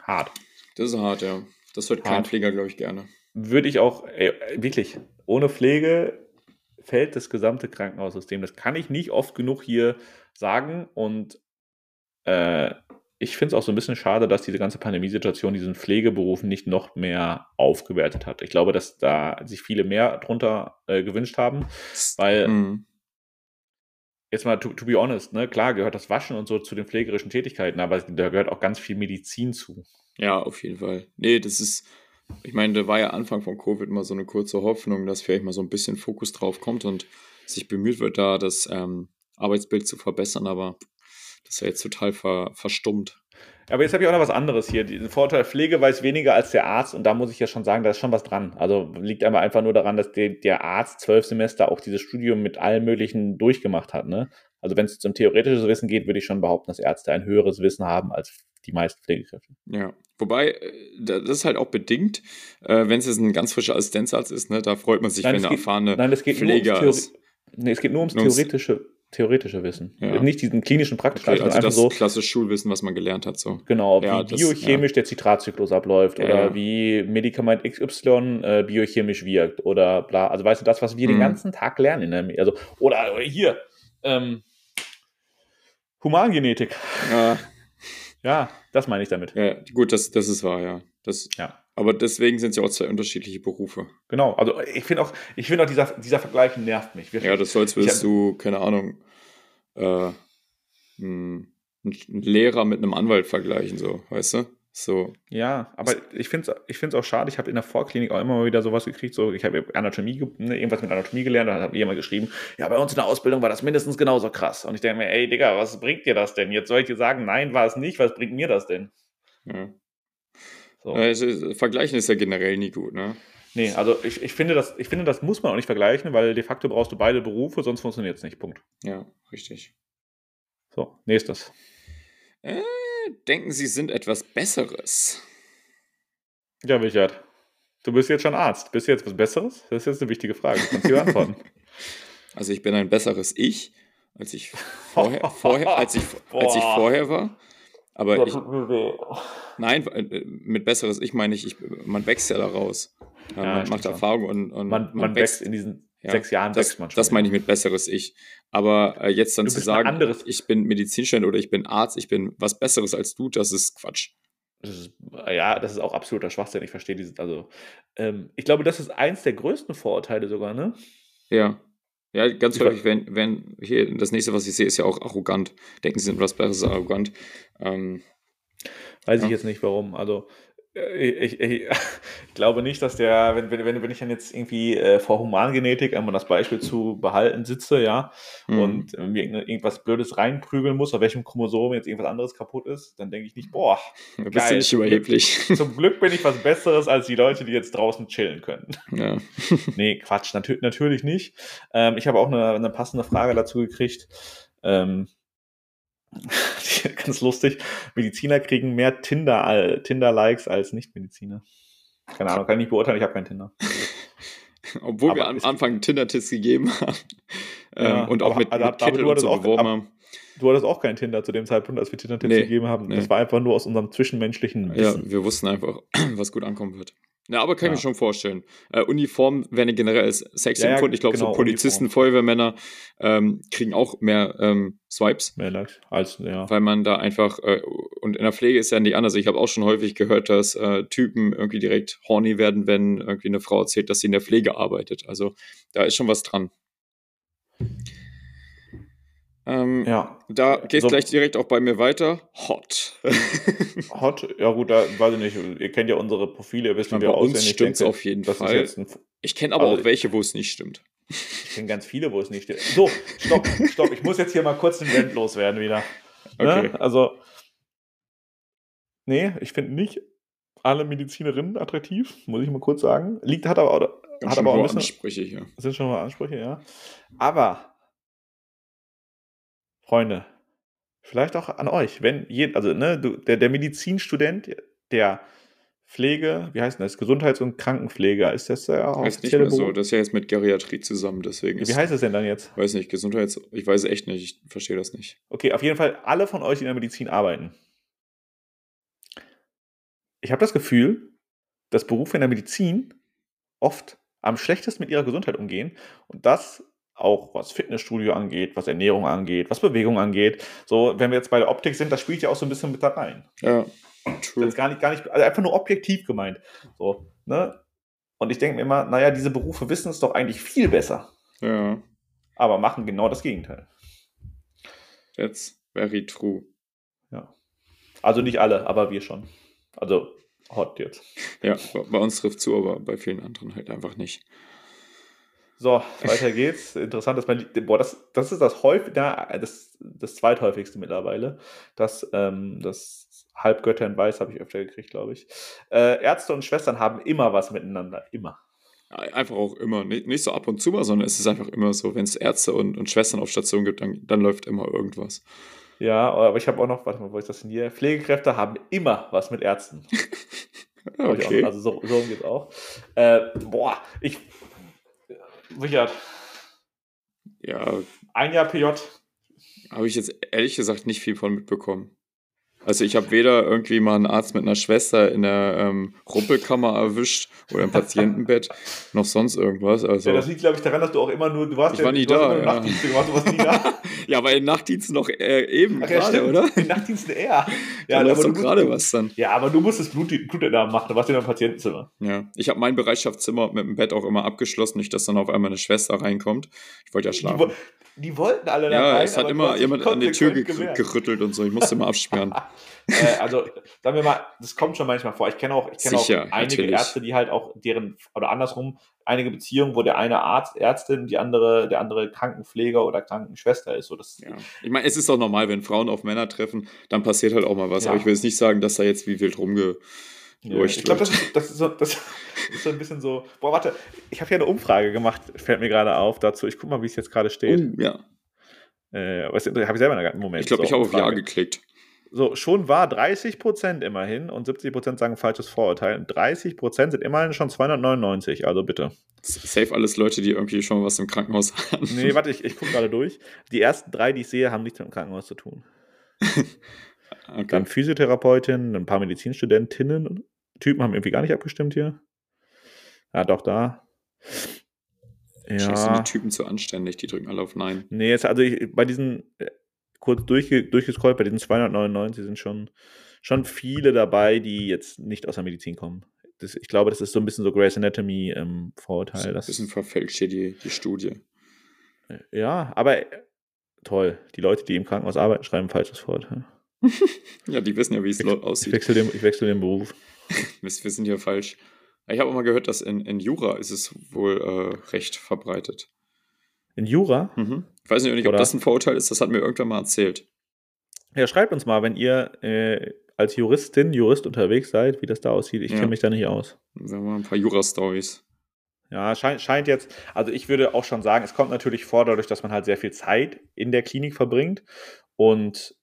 Hart. Das ist hart, ja. Das hört kein. Pfleger, glaube ich, gerne. Würde ich auch, ey, wirklich, ohne Pflege fällt das gesamte Krankenhaussystem. Das kann ich nicht oft genug hier sagen und äh, ich finde es auch so ein bisschen schade, dass diese ganze Pandemiesituation diesen Pflegeberufen nicht noch mehr aufgewertet hat. Ich glaube, dass da sich viele mehr drunter äh, gewünscht haben, weil Mhm. jetzt mal to, to be honest, ne, klar gehört das Waschen und so zu den pflegerischen Tätigkeiten, aber da gehört auch ganz viel Medizin zu. Ja, auf jeden Fall. Nee, das ist ich meine, da war ja Anfang von Covid mal so eine kurze Hoffnung, dass vielleicht mal so ein bisschen Fokus drauf kommt und sich bemüht wird, da das ähm, Arbeitsbild zu verbessern, aber das ist ja jetzt total ver verstummt. Aber jetzt habe ich auch noch was anderes hier. Den Vorteil Pflege weiß weniger als der Arzt und da muss ich ja schon sagen, da ist schon was dran. Also liegt einmal einfach nur daran, dass der, der Arzt zwölf Semester auch dieses Studium mit allem Möglichen durchgemacht hat. Ne? Also wenn es zum theoretischen Wissen geht, würde ich schon behaupten, dass Ärzte ein höheres Wissen haben als die meisten Pflegekräfte. Ja, wobei, äh, das ist halt auch bedingt, äh, wenn es jetzt ein ganz frischer Assistenzarzt ist, ne, da freut man sich, Nein, wenn geht- erfahrene Nein, es geht Pfleger ist. Nee, es geht Nur ums- theoretische, theoretische Wissen. Ja. Nicht diesen klinischen praktischen, Okay, also einfach das so, klassische Schulwissen, was man gelernt hat, so. genau, Ja, wie das- biochemisch der Zitratzyklus abläuft Ja, oder ja. wie Medikament XY äh, biochemisch wirkt oder bla. Also weißt du, das, was wir den Mhm. ganzen Tag lernen. In der, Me- also, oder, oder hier, ähm, Humangenetik. Ja, Ja, das meine ich damit. ja, gut, das, das ist wahr, ja. Das, Ja. Aber deswegen sind es ja auch zwei unterschiedliche Berufe. Genau, also ich finde auch, ich finde auch dieser, dieser Vergleich nervt mich. wirklich. Ja, das soll, als würdest du, keine Ahnung, äh, einen einen Lehrer mit einem Anwalt vergleichen, so, weißt du? So, Ja, aber ich finde es ich find's auch schade. Ich habe in der Vorklinik auch immer mal wieder sowas gekriegt. So, ich habe Anatomie, ne, irgendwas mit Anatomie gelernt. Da hat jemand geschrieben, ja, bei uns in der Ausbildung war das mindestens genauso krass. Und ich denke mir, ey, Digga, was bringt dir das denn? Jetzt soll ich dir sagen, nein, war es nicht. Was bringt mir das denn? ja. So. Also, vergleichen ist ja generell nie gut, ne? Nee, also ich, ich, finde das, ich finde, das muss man auch nicht vergleichen, weil de facto brauchst du beide Berufe, sonst funktioniert es nicht. Punkt. Ja, richtig. So, nächstes. Äh, denken Sie sind etwas Besseres? Ja, Richard. Du bist jetzt schon Arzt. Bist du jetzt was Besseres? Das ist jetzt eine wichtige Frage. Du kannst die beantworten. *laughs* Also ich bin ein besseres Ich, als ich vorher, *laughs* vorher als ich, als ich vorher war. Aber ich, mir weh. nein, äh, mit besseres Ich meine ich, ich man wächst ja daraus. Ja, Ja, man macht. Erfahrung und, und Man, man wächst in diesen Ja, sechs Jahren, das, wächst man schon. das meine ich mit besseres Ich. Aber äh, jetzt dann Du zu sagen, anderes- ich bin Medizinstudent oder ich bin Arzt, ich bin was Besseres als du, das ist Quatsch. Das ist, ja, das ist auch absoluter Schwachsinn. Ich verstehe dieses. Also, ähm, ich glaube, das ist eins der größten Vorurteile sogar, ne? Ja. Ja, ganz häufig, wenn, wenn hier das nächste, was ich sehe, ist ja auch arrogant. Denken, sie was Besseres, arrogant. Ähm, Weiß Ja. ich jetzt nicht warum. Also, ich, ich, ich *laughs* glaube nicht, dass der, wenn, wenn, wenn ich dann jetzt irgendwie äh, vor Humangenetik, um das Beispiel zu behalten, sitze, ja, Mhm. und äh, mir irgendwas Blödes reinprügeln muss, auf welchem Chromosom jetzt irgendwas anderes kaputt ist, dann denke ich nicht, boah, da bist geil. du nicht überheblich. zum Glück bin ich was Besseres als die Leute, die jetzt draußen chillen können. ja. *laughs* Nee, Quatsch, natür natürlich nicht. Ähm, ich habe auch eine, eine passende Frage dazu gekriegt. Ähm, *laughs* ganz lustig. Mediziner kriegen mehr Tinder, Tinder-Likes als Nicht-Mediziner. Keine Ahnung, kann ich nicht beurteilen, ich habe keinen Tinder. *laughs* Obwohl wir Aber am es- Anfang einen Tinder-Test gegeben haben. Ja, ähm, und auch aber- mit, aber- mit Kittel du und hattest so auch- beworben aber- haben. Du hattest auch keinen Tinder zu dem Zeitpunkt, als wir Tinder-Tipps Nee, gegeben haben. nee. Das war einfach nur aus unserem zwischenmenschlichen Ja, Wissen. wir wussten einfach, *clears throat* was gut ankommen wird. Ja, aber kann ich Ja. mir schon vorstellen. Äh, Uniform werden generell als sexy ja, empfunden. Ich glaube, genau, so Polizisten, Uniform. Feuerwehrmänner ähm, kriegen auch mehr ähm, Swipes. Mehr Likes als, ja. weil man da einfach, äh, und in der Pflege ist ja nicht anders. Ich habe auch schon häufig gehört, dass äh, Typen irgendwie direkt horny werden, wenn irgendwie eine Frau erzählt, dass sie in der Pflege arbeitet. Also da ist schon was dran. Ähm, Ja. Da geht es So- gleich direkt auch bei mir weiter. Hot. *laughs* Hot, ja gut, da weiß ich nicht. Ihr kennt ja unsere Profile, ihr wisst, wie wir uns aussehen. Ich stimmt's denke, auf jeden Fall. Ich kenne aber Also- auch welche, wo es nicht stimmt. Ich kenne ganz viele, wo es nicht steht. So, stopp, *laughs* stopp. Ich muss jetzt hier mal kurz den Rent loswerden wieder. Okay. Ne? Also, nee, ich finde nicht alle Medizinerinnen attraktiv, muss ich mal kurz sagen. Liegt, hat aber, auch- hat aber auch ein bisschen, Ansprüche hier. sind schon mal Ansprüche, ja. Aber, Freunde, vielleicht auch an euch, wenn je, also ne, du, der, der Medizinstudent, der Pflege, wie heißt denn das, Gesundheits- und Krankenpfleger, ist das der Heißt nicht mehr so. Das ist ja jetzt mit Geriatrie zusammen, deswegen ist. Wie heißt es denn dann jetzt? weiß nicht, Gesundheits. Ich weiß es echt nicht, ich verstehe das nicht. Okay, auf jeden Fall alle von euch, die in der Medizin arbeiten. Ich habe das Gefühl, dass Berufe in der Medizin oft am schlechtesten mit ihrer Gesundheit umgehen und das auch was Fitnessstudio angeht, was Ernährung angeht, was Bewegung angeht. So, wenn wir jetzt bei der Optik sind, das spielt ja auch so ein bisschen mit da rein. Ja, Das true. ist gar nicht, gar nicht, also einfach nur objektiv gemeint. So, ne? Und ich denke mir immer, naja, diese Berufe wissen es doch eigentlich viel besser, Ja, aber machen genau das Gegenteil. that's very true. Ja. Also nicht alle, aber wir schon. Also hot jetzt. Ja, bei uns trifft zu, aber bei vielen anderen halt einfach nicht. So, weiter geht's. *laughs* Interessant, dass man, boah, das, das ist das häufig, das, das zweithäufigste mittlerweile. Das, ähm, das Halbgötter in Weiß habe ich öfter gekriegt, glaube ich. Äh, Ärzte und Schwestern haben immer was miteinander, immer. Ja, einfach auch immer, nicht, nicht so ab und zu mal, sondern es ist einfach immer so, wenn es Ärzte und, und Schwestern auf Station gibt, dann, dann läuft immer irgendwas. Ja, aber ich habe auch noch, warte mal, wo ist das denn hier? Pflegekräfte haben immer was mit Ärzten. *laughs* okay. also so, so geht es auch. Äh, boah, ich, Richard. Ja. Ein Jahr PJ. Habe ich jetzt ehrlich gesagt nicht viel von mitbekommen. Also ich habe weder irgendwie mal einen Arzt mit einer Schwester in der ähm, Rumpelkammer erwischt oder im Patientenbett, *laughs* noch sonst irgendwas. Also, ja, das liegt, glaube ich, daran, dass du auch immer nur, du warst ich ja, war nie da. Ja. Nachtdienste gemacht, du warst nie da. *laughs* ja, aber in Nachtdiensten noch äh, eben Ach, gerade, *laughs* ja, oder? In Nachtdiensten eher. Ja, da aber du gerade was dann. Ja, aber du musstest Blut, Blutentnahmen machen, du warst in einem Patientenzimmer. Ja, ich habe mein Bereitschaftszimmer mit dem Bett auch immer abgeschlossen, nicht, dass dann auf einmal eine Schwester reinkommt. Ich wollte ja schlafen. Die, die, wollten alle da Ja, rein, es hat immer jemand an die Tür gerüttelt und so. Ich musste immer absperren. Äh, also sagen wir mal, das kommt schon manchmal vor. Ich kenne auch, ich kenne auch einige natürlich. Ärzte, die halt auch deren, oder andersrum, einige Beziehungen, wo der eine Arzt, Ärztin, die andere, der andere Krankenpfleger oder Krankenschwester ist. So, das ja. Ich meine, es ist doch normal, wenn Frauen auf Männer treffen, dann passiert halt auch mal was. Ja. Aber ich will jetzt nicht sagen, dass da jetzt wie wild rumge. Ja, ich glaube, das, ist, das, so, das ist so ein bisschen so. Boah, warte, ich habe ja eine Umfrage gemacht, fällt mir gerade auf dazu. Ich guck mal, wie es jetzt gerade steht. Oh, ja. Äh, habe ich selber einen Moment. Ich glaube, so, ich habe auf Ja geklickt. So, schon war 30 Prozent immerhin und 70 Prozent sagen falsches Vorurteil. 30 Prozent sind immerhin schon 299, also bitte. Safe alles Leute, die irgendwie schon was im Krankenhaus *laughs* haben. Nee, warte, ich, ich gucke gerade durch. Die ersten drei, die ich sehe, haben nichts mit dem Krankenhaus zu tun. *laughs* okay. Dann Physiotherapeutin, ein paar Medizinstudentinnen. Typen haben irgendwie gar nicht abgestimmt hier. Ja, doch, da. Ja. sind die Typen zu anständig, die drücken alle auf Nein. Nee, jetzt, also ich, bei diesen äh, kurz durchge durchgescrollt, bei diesen 299 sind schon, schon viele dabei, die jetzt nicht aus der Medizin kommen. Das, ich glaube, das ist so ein bisschen so Grey's Anatomy-Vorurteil. Ähm, ein bisschen verfälscht hier die, die Studie. Äh, ja, aber äh, toll. Die Leute, die im Krankenhaus arbeiten, schreiben falsches Vorurteil. *laughs* ja, die wissen ja, wie es ich, aussieht. Ich wechsle den, ich wechsle den Beruf. *laughs* wir sind hier falsch. Ich habe auch mal gehört, dass in, in Jura ist es wohl äh, recht verbreitet. In Jura? Mhm. Ich weiß nicht, ob Oder? das ein Vorurteil ist, das hat mir irgendwann mal erzählt. Ja, schreibt uns mal, wenn ihr äh, als Juristin, Jurist unterwegs seid, wie das da aussieht. Ich ja. kenne mich da nicht aus. Haben wir ein paar Jura-Stories. Ja, scheint, scheint jetzt, also ich würde auch schon sagen, es kommt natürlich vor, dadurch, dass man halt sehr viel Zeit in der Klinik verbringt. Und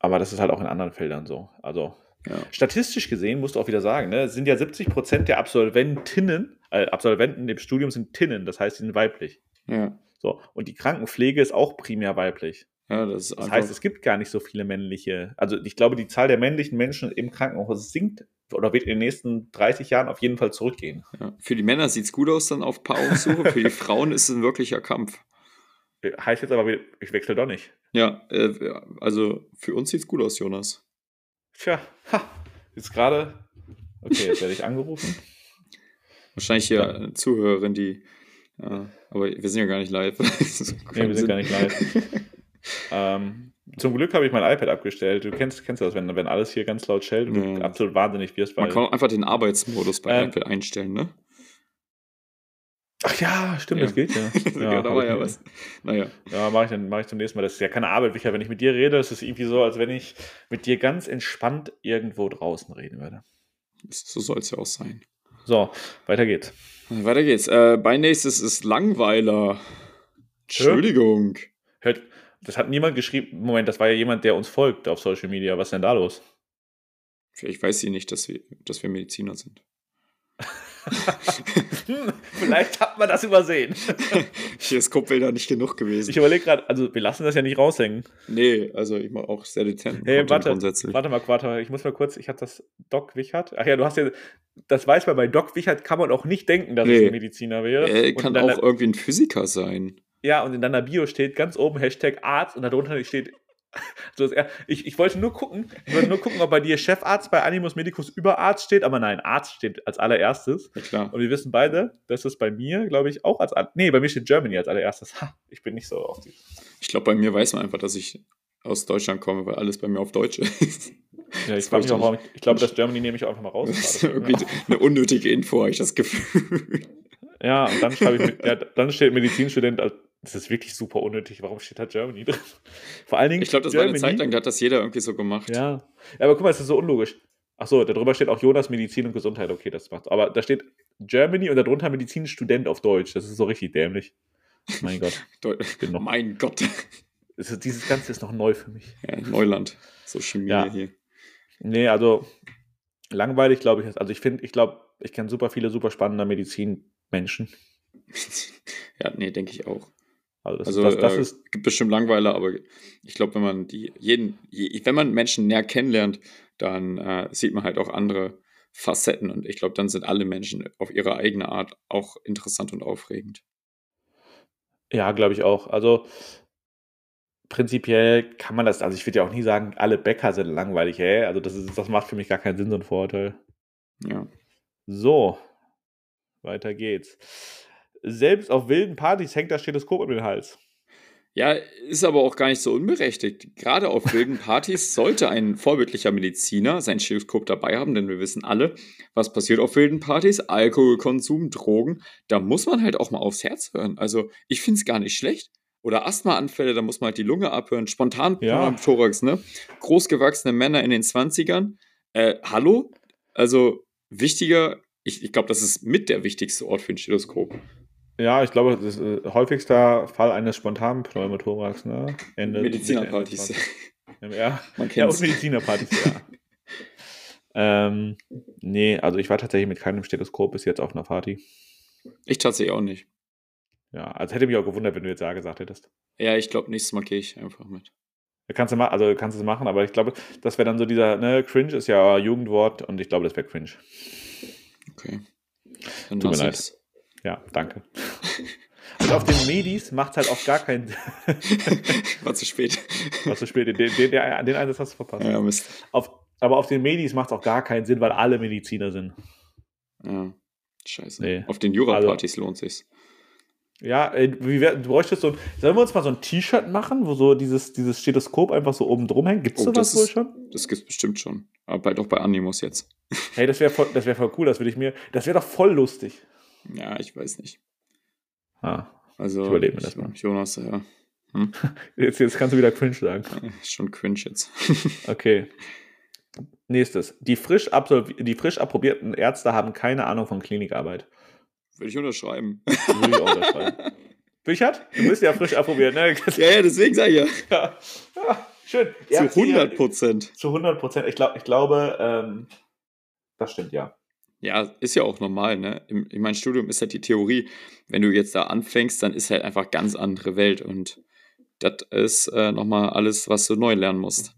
aber das ist halt auch in anderen Feldern so. Also ja. statistisch gesehen, musst du auch wieder sagen, ne, sind ja 70 Prozent der Absolventinnen äh, Absolventen im Studium sind Tinnen, das heißt, sie sind weiblich. Ja. So, und die Krankenpflege ist auch primär weiblich. Ja, das, das heißt, es gibt gar nicht so viele männliche. Also ich glaube, die Zahl der männlichen Menschen im Krankenhaus sinkt oder wird in den nächsten 30 Jahren auf jeden Fall zurückgehen. Ja. Für die Männer sieht es gut aus dann auf Paarungssuche, für die *laughs* Frauen ist es ein wirklicher Kampf. Äh, heißt jetzt aber, ich wechsle doch nicht. Ja, äh, also für uns sieht es gut aus, Jonas. Tja, ha, jetzt gerade. Okay, jetzt werde ich angerufen. Wahrscheinlich hier ja. Zuhörerin, die. Ja, aber wir sind ja gar nicht live. *laughs* nee, wir sind gar nicht live. *laughs* ähm, zum Glück habe ich mein iPad abgestellt. Du kennst, kennst das, wenn, wenn alles hier ganz laut schellt und ja. du absolut wahnsinnig wirst. Man kann auch einfach den Arbeitsmodus bei ähm, iPad einstellen, ne? Ach ja, stimmt, ja. das geht ja. *laughs* ja, da war ja was. Naja. Ja, mache ich, dann, mach ich zum nächsten Mal. Das ist ja keine Arbeit, Michael. Wenn ich mit dir rede, ist es irgendwie so, als wenn ich mit dir ganz entspannt irgendwo draußen reden würde. So soll es ja auch sein. So, weiter geht's. Weiter geht's. Äh, bei nächstes ist Langweiler. Entschuldigung. Hört, das hat niemand geschrieben. Moment, das war ja jemand, der uns folgt auf Social Media. Was ist denn da los? Vielleicht weiß sie nicht, dass wir, dass wir Mediziner sind. *laughs* Vielleicht hat man das übersehen. *laughs* Hier ist Kumpel nicht genug gewesen. Ich überlege gerade, also wir lassen das ja nicht raushängen. Nee, also ich mache auch sehr dezent. Hey, warte, warte mal, warte ich muss mal kurz, ich habe das Doc Wichert. Ach ja, du hast ja, das weiß man, bei Doc Wichert kann man auch nicht denken, dass nee. es ein Mediziner wäre. Er kann auch irgendwie ein Physiker sein. Ja, und in deiner Bio steht ganz oben Hashtag Arzt und darunter steht so er, ich, ich wollte nur gucken, ich wollte nur gucken, ob bei dir Chefarzt bei Animus Medicus über Arzt steht, aber nein, Arzt steht als allererstes. Ja, klar. Und wir wissen beide, dass es bei mir, glaube ich, auch als Nee, bei mir steht Germany als allererstes. Ha, ich bin nicht so auf die. Ich glaube, bei mir weiß man einfach, dass ich aus Deutschland komme, weil alles bei mir auf Deutsch ist. Ja, ich, auch, ich glaube, das Germany nehme ich auch einfach mal raus. Das ist irgendwie eine unnötige Info, habe ich das Gefühl. Ja, und dann ich, mit, ja, dann steht Medizinstudent, das ist wirklich super unnötig. Warum steht da Germany drin? *laughs* Vor allen Dingen. Ich glaube, das Germany, war eine Zeit lang, da hat das jeder irgendwie so gemacht. Ja. ja aber guck mal, es ist so unlogisch. Achso, darüber steht auch Jonas Medizin und Gesundheit. Okay, das macht. Aber da steht Germany und darunter Medizinstudent auf Deutsch. Das ist so richtig dämlich. Mein Gott. *laughs* genau. Mein Gott. *laughs* Ist, dieses Ganze ist noch neu für mich. Ja, Neuland. So Chemie ja. hier. Nee, also langweilig, glaube ich. Also ich finde, ich glaube, ich kenne super viele super spannende Medizinmenschen. ja, nee, denke ich auch. Also, das, also das, das äh, ist, gibt bestimmt Langweiler, aber ich glaube, wenn man die jeden, wenn man Menschen näher kennenlernt, dann äh, sieht man halt auch andere Facetten und ich glaube, dann sind alle Menschen auf ihre eigene Art auch interessant und aufregend. Ja, glaube ich auch. Also prinzipiell kann man das, also ich würde ja auch nie sagen, alle Bäcker sind langweilig, ey. Also das, ist, das macht für mich gar keinen Sinn, so ein Vorurteil. Ja. So, weiter geht's. Selbst auf wilden Partys hängt das Stethoskop um den Hals. Ja, ist aber auch gar nicht so unberechtigt. Gerade auf wilden Partys sollte ein vorbildlicher Mediziner sein Stethoskop dabei haben, denn wir wissen alle, was passiert auf wilden Partys. Alkoholkonsum, Drogen, da muss man halt auch mal aufs Herz hören. Also ich finde es gar nicht schlecht. Oder Asthmaanfälle, da muss man halt die Lunge abhören. Spontan ja. Thorax, ne? Großgewachsene Männer in den 20ern. Äh, hallo? Also wichtiger, ich, ich glaube, das ist mit der wichtigste Ort für ein Stethoskop. Ja, ich glaube, das ist äh, häufigster Fall eines spontanen Pneumothorax, ne? Ende Medizinerpartys. Ja, *laughs* Man ja und Medizinerpartys, ja. *laughs* ähm, nee, also ich war tatsächlich mit keinem Stethoskop bis jetzt auf einer Party. Ich tatsächlich auch nicht. Ja, also hätte mich auch gewundert, wenn du jetzt Ja gesagt hättest. Ja, ich glaube, nächstes Mal gehe ich einfach mit. Kannst du, also kannst du es machen, aber ich glaube, das wäre dann so dieser, ne, Cringe ist ja Jugendwort und ich glaube, das wäre Cringe. Okay. Dann Tut mir leid. Ja, danke. Und auf den Medis macht es halt auch gar keinen *laughs* War zu spät. War zu spät. Den, den, den Einsatz hast du verpasst. Ja, Mist. Auf, aber auf den Medis macht es auch gar keinen Sinn, weil alle Mediziner sind. Ja, scheiße. Nee. Auf den Jura-Partys also, lohnt sich's. Ja, wie wär, du bräuchtest so ein, sollen wir uns mal so ein T-Shirt machen, wo so dieses, dieses Stethoskop einfach so oben drum hängt? Gibt es oh, sowas wohl schon? Das gibt es bestimmt schon. Aber bald auch bei Animus jetzt. Hey, das wäre voll, wär voll cool, das würde ich mir, das wäre doch voll lustig. Ja, ich weiß nicht. Ah, also, ich überlebe mir das mal. Jonas, ja. Hm? *laughs* Jetzt, jetzt kannst du wieder cringe sagen. schon cringe jetzt. *laughs* okay. Nächstes. Die frisch, die frisch approbierten Ärzte haben keine Ahnung von Klinikarbeit. Würde ich unterschreiben. Würde ich auch unterschreiben. *laughs* Büchert? Du bist ja frisch approbiert, ne? ja, ja, deswegen sage ich ja. ja. ja schön. Zu 100 Prozent. Zu 100 Prozent. Ich, glaub, ich glaube, ähm, das stimmt, ja. Ja, ist ja auch normal, ne? In, in meinem Studium ist halt die Theorie, wenn du jetzt da anfängst, dann ist halt einfach ganz andere Welt und das ist äh, nochmal alles, was du neu lernen musst.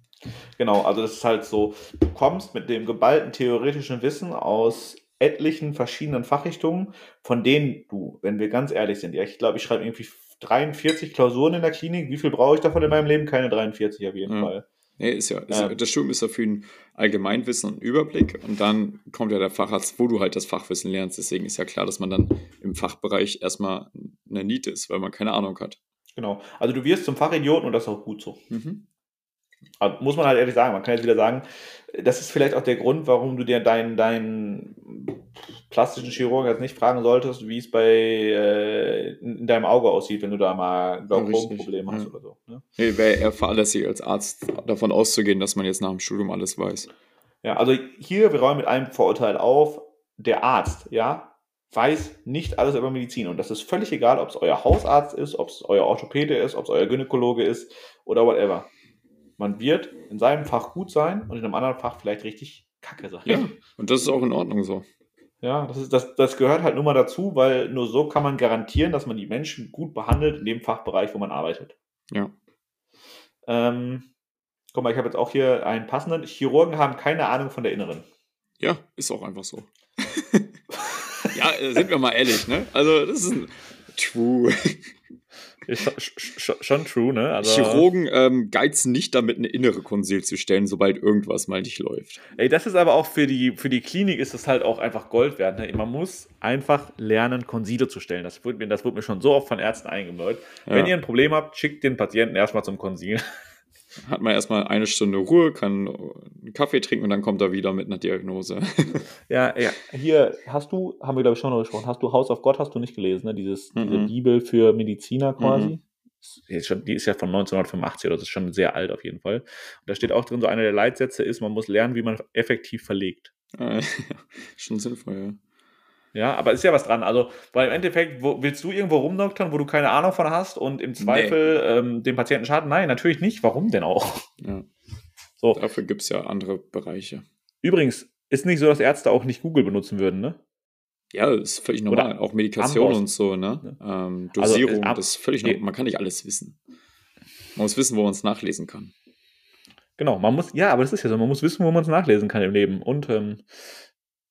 Genau, also das ist halt so, du kommst mit dem geballten theoretischen Wissen aus etlichen verschiedenen Fachrichtungen, von denen du, wenn wir ganz ehrlich sind, ja, ich glaube, ich schreibe irgendwie 43 Klausuren in der Klinik. Wie viel brauche ich davon in meinem Leben? Keine 43 auf jeden ja. Fall. Nee, ist ja, ist ja. Das Studium ist ja für ein Allgemeinwissen und Überblick und dann kommt ja der Facharzt, wo du halt das Fachwissen lernst. Deswegen ist ja klar, dass man dann im Fachbereich erstmal eine Niete ist, weil man keine Ahnung hat. Genau. Also du wirst zum Fachidioten und das ist auch gut so. Mhm. Muss man halt ehrlich sagen, man kann jetzt wieder sagen, das ist vielleicht auch der Grund, warum du dir deinen, deinen plastischen Chirurgen jetzt nicht fragen solltest, wie es bei äh, in deinem Auge aussieht, wenn du da mal Glaukomprobleme ja, hast ja. oder so. Ne? Nee, wäre eher fahrlässig als Arzt davon auszugehen, dass man jetzt nach dem Studium alles weiß. Ja, also hier, wir räumen mit einem Vorurteil auf, der Arzt, ja, weiß nicht alles über Medizin. Und das ist völlig egal, ob es euer Hausarzt ist, ob es euer Orthopäde ist, ob es euer Gynäkologe ist oder whatever. Man wird in seinem Fach gut sein und in einem anderen Fach vielleicht richtig kacke sein. Ja, und das ist auch in Ordnung so. Ja, das, ist, das, das gehört halt nur mal dazu, weil nur so kann man garantieren, dass man die Menschen gut behandelt in dem Fachbereich, wo man arbeitet. Ja. Ähm, guck mal, ich habe jetzt auch hier einen passenden. Chirurgen haben keine Ahnung von der Inneren. Ja, ist auch einfach so. *laughs* ja, äh, sind wir mal ehrlich, ne? Also, das ist ein True. Ist schon true, ne? Also, Chirurgen ähm, geizen nicht damit, eine innere Konsil zu stellen, sobald irgendwas mal nicht läuft. Ey, das ist aber auch für die, für die Klinik ist das halt auch einfach Gold wert. Ne? Man muss einfach lernen, Konsile zu stellen. Das wurde mir, das wurde mir schon so oft von Ärzten eingebläut. Ja. Wenn ihr ein Problem habt, schickt den Patienten erstmal zum Konsil. Hat man erstmal eine Stunde Ruhe, kann einen Kaffee trinken und dann kommt er wieder mit einer Diagnose. *laughs* Ja, ja. Hier hast du, haben wir glaube ich schon noch gesprochen, hast du Haus of God hast du nicht gelesen, ne? Dieses, diese Mhm. Bibel für Mediziner quasi. Ist jetzt schon, die ist ja von 1985 oder das ist schon sehr alt auf jeden Fall. Und da steht auch drin, so einer der Leitsätze ist, man muss lernen, wie man effektiv verlegt. Äh, *laughs* Schon sinnvoll, ja. Ja, aber ist ja was dran. Also, weil im Endeffekt, wo, willst du irgendwo rumdoktern, wo du keine Ahnung von hast und im Zweifel ähm, dem Patienten schaden? Nein, natürlich nicht. Warum denn auch? ja. So. Dafür gibt es ja andere Bereiche. Übrigens, ist nicht so, dass Ärzte auch nicht Google benutzen würden, ne? Ja, das ist völlig Oder normal. Auch Medikation Amboss. und so, ne? Ähm, Also, Dosierung, äh, ab- das ist völlig nee. normal. Man kann nicht alles wissen. Man muss wissen, wo man es nachlesen kann. Genau, man muss, ja, aber das ist ja so, man muss wissen, wo man es nachlesen kann im Leben und ähm,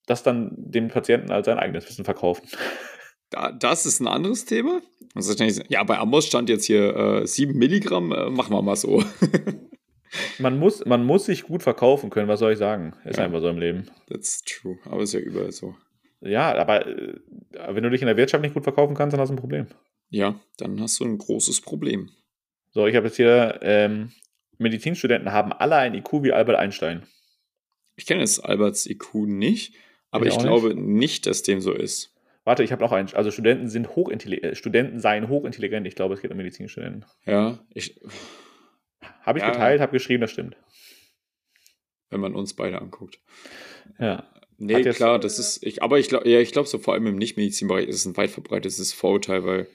das dann dem Patienten als sein eigenes Wissen verkaufen. *laughs* Da, das ist ein anderes Thema. Wahrscheinlich- ja, bei Amos stand jetzt hier äh, 7 Milligramm, äh, machen wir mal so. *laughs* Man muss, man muss sich gut verkaufen können, was soll ich sagen? Ist Ja. einfach so im Leben. That's true. Aber ist ja überall so. Ja, aber äh, wenn du dich in der Wirtschaft nicht gut verkaufen kannst, dann hast du ein Problem. Ja, dann hast du ein großes Problem. So, ich habe jetzt hier, ähm, Medizinstudenten haben alle ein IQ wie Albert Einstein. Ich kenne jetzt Alberts IQ nicht, aber Ich ich, glaube nicht. dass dem so ist. Warte, ich habe noch einen. Also Studenten sind hochintelligent. äh, Studenten seien hochintelligent. Ich glaube, es geht um Medizinstudenten. Ja, ich, Habe ich Ja. geteilt, habe geschrieben, das stimmt. wenn man uns beide anguckt. Ja. Nee, klar, das ist, ich, aber ich glaube, ja, ich glaube so vor allem im Nicht-Medizinbereich ist es ein weit verbreitetes Vorurteil, weil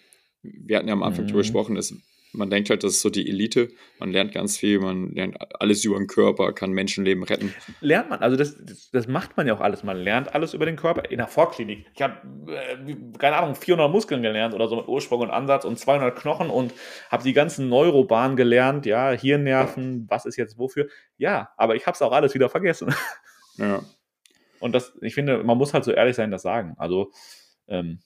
wir hatten ja am Anfang Mhm. drüber gesprochen, ist, man denkt halt, das ist so die Elite, man lernt ganz viel, man lernt alles über den Körper, kann Menschenleben retten. Lernt man, also das, das, das macht man ja auch alles. Man lernt alles über den Körper. In der Vorklinik. Ich habe, äh, keine Ahnung, 400 Muskeln gelernt oder so mit Ursprung und Ansatz und 200 Knochen und habe die ganzen Neurobahnen gelernt. Ja, Hirnnerven, was ist jetzt wofür? Ja, aber ich habe es auch alles wieder vergessen. Ja, Und das, ich finde, man muss halt so ehrlich sein, das sagen. Also, ähm,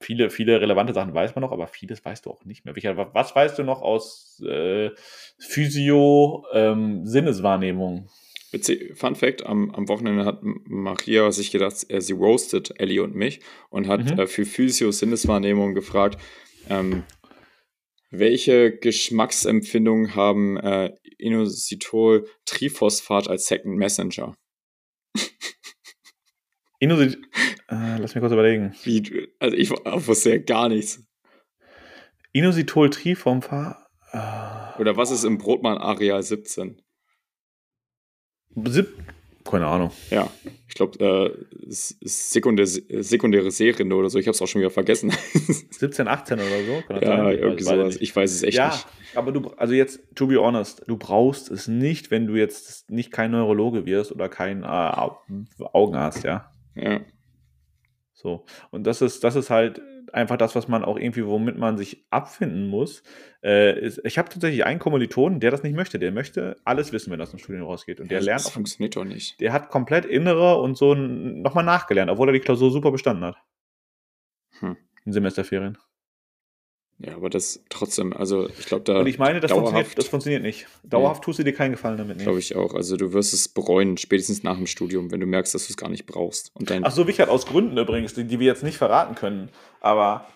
viele, viele relevante Sachen weiß man noch, aber vieles weißt du auch nicht mehr. Wa- was weißt du noch aus äh, Physio, ähm, Sinneswahrnehmung? Witzig, Fun Fact: am, am Wochenende hat Maria sich gedacht, äh, sie roastet Ellie und mich und hat Mhm. äh, für Physio-Sinneswahrnehmung gefragt, ähm, welche Geschmacksempfindungen haben äh, Inositol Triphosphat als Second Messenger? *laughs* Inusit, äh, lass mich kurz überlegen. Wie, also ich wusste ja gar nichts. Inositol Triformfa. Äh, Oder was ist im Brotmann Areal 17? Sieb, keine Ahnung. Ja, ich glaube, äh, sekundär, sekundäre Seerinde oder so. Ich habe es auch schon wieder vergessen. *laughs* 17, 18 oder so. Kann ja, irgendwie sowas. Ich weiß es echt ja, nicht. aber du, also jetzt, to be honest, du brauchst es nicht, wenn du jetzt nicht kein Neurologe wirst oder kein äh, Au- Augenarzt, ja. Ja, So. Und das ist, das ist halt einfach das, was man auch irgendwie, womit man sich abfinden muss. Äh, ist, ich habe tatsächlich einen Kommilitonen, der das nicht möchte. Der möchte alles wissen, wenn aus dem Studium rausgeht. Und der das lernt auch, funktioniert doch nicht. der hat komplett innere und so nochmal nachgelernt, obwohl er die Klausur super bestanden hat. Hm. In Semesterferien. Ja, aber das trotzdem, also ich glaube, da Und ich meine, das funktioniert, das funktioniert nicht. Dauerhaft tust du dir keinen Gefallen damit. glaube Nee. ich auch. Also du wirst es bereuen, spätestens nach dem Studium, wenn du merkst, dass du es gar nicht brauchst. Und dein Ach so, Wichert, aus Gründen übrigens, die, die wir jetzt nicht verraten können. Aber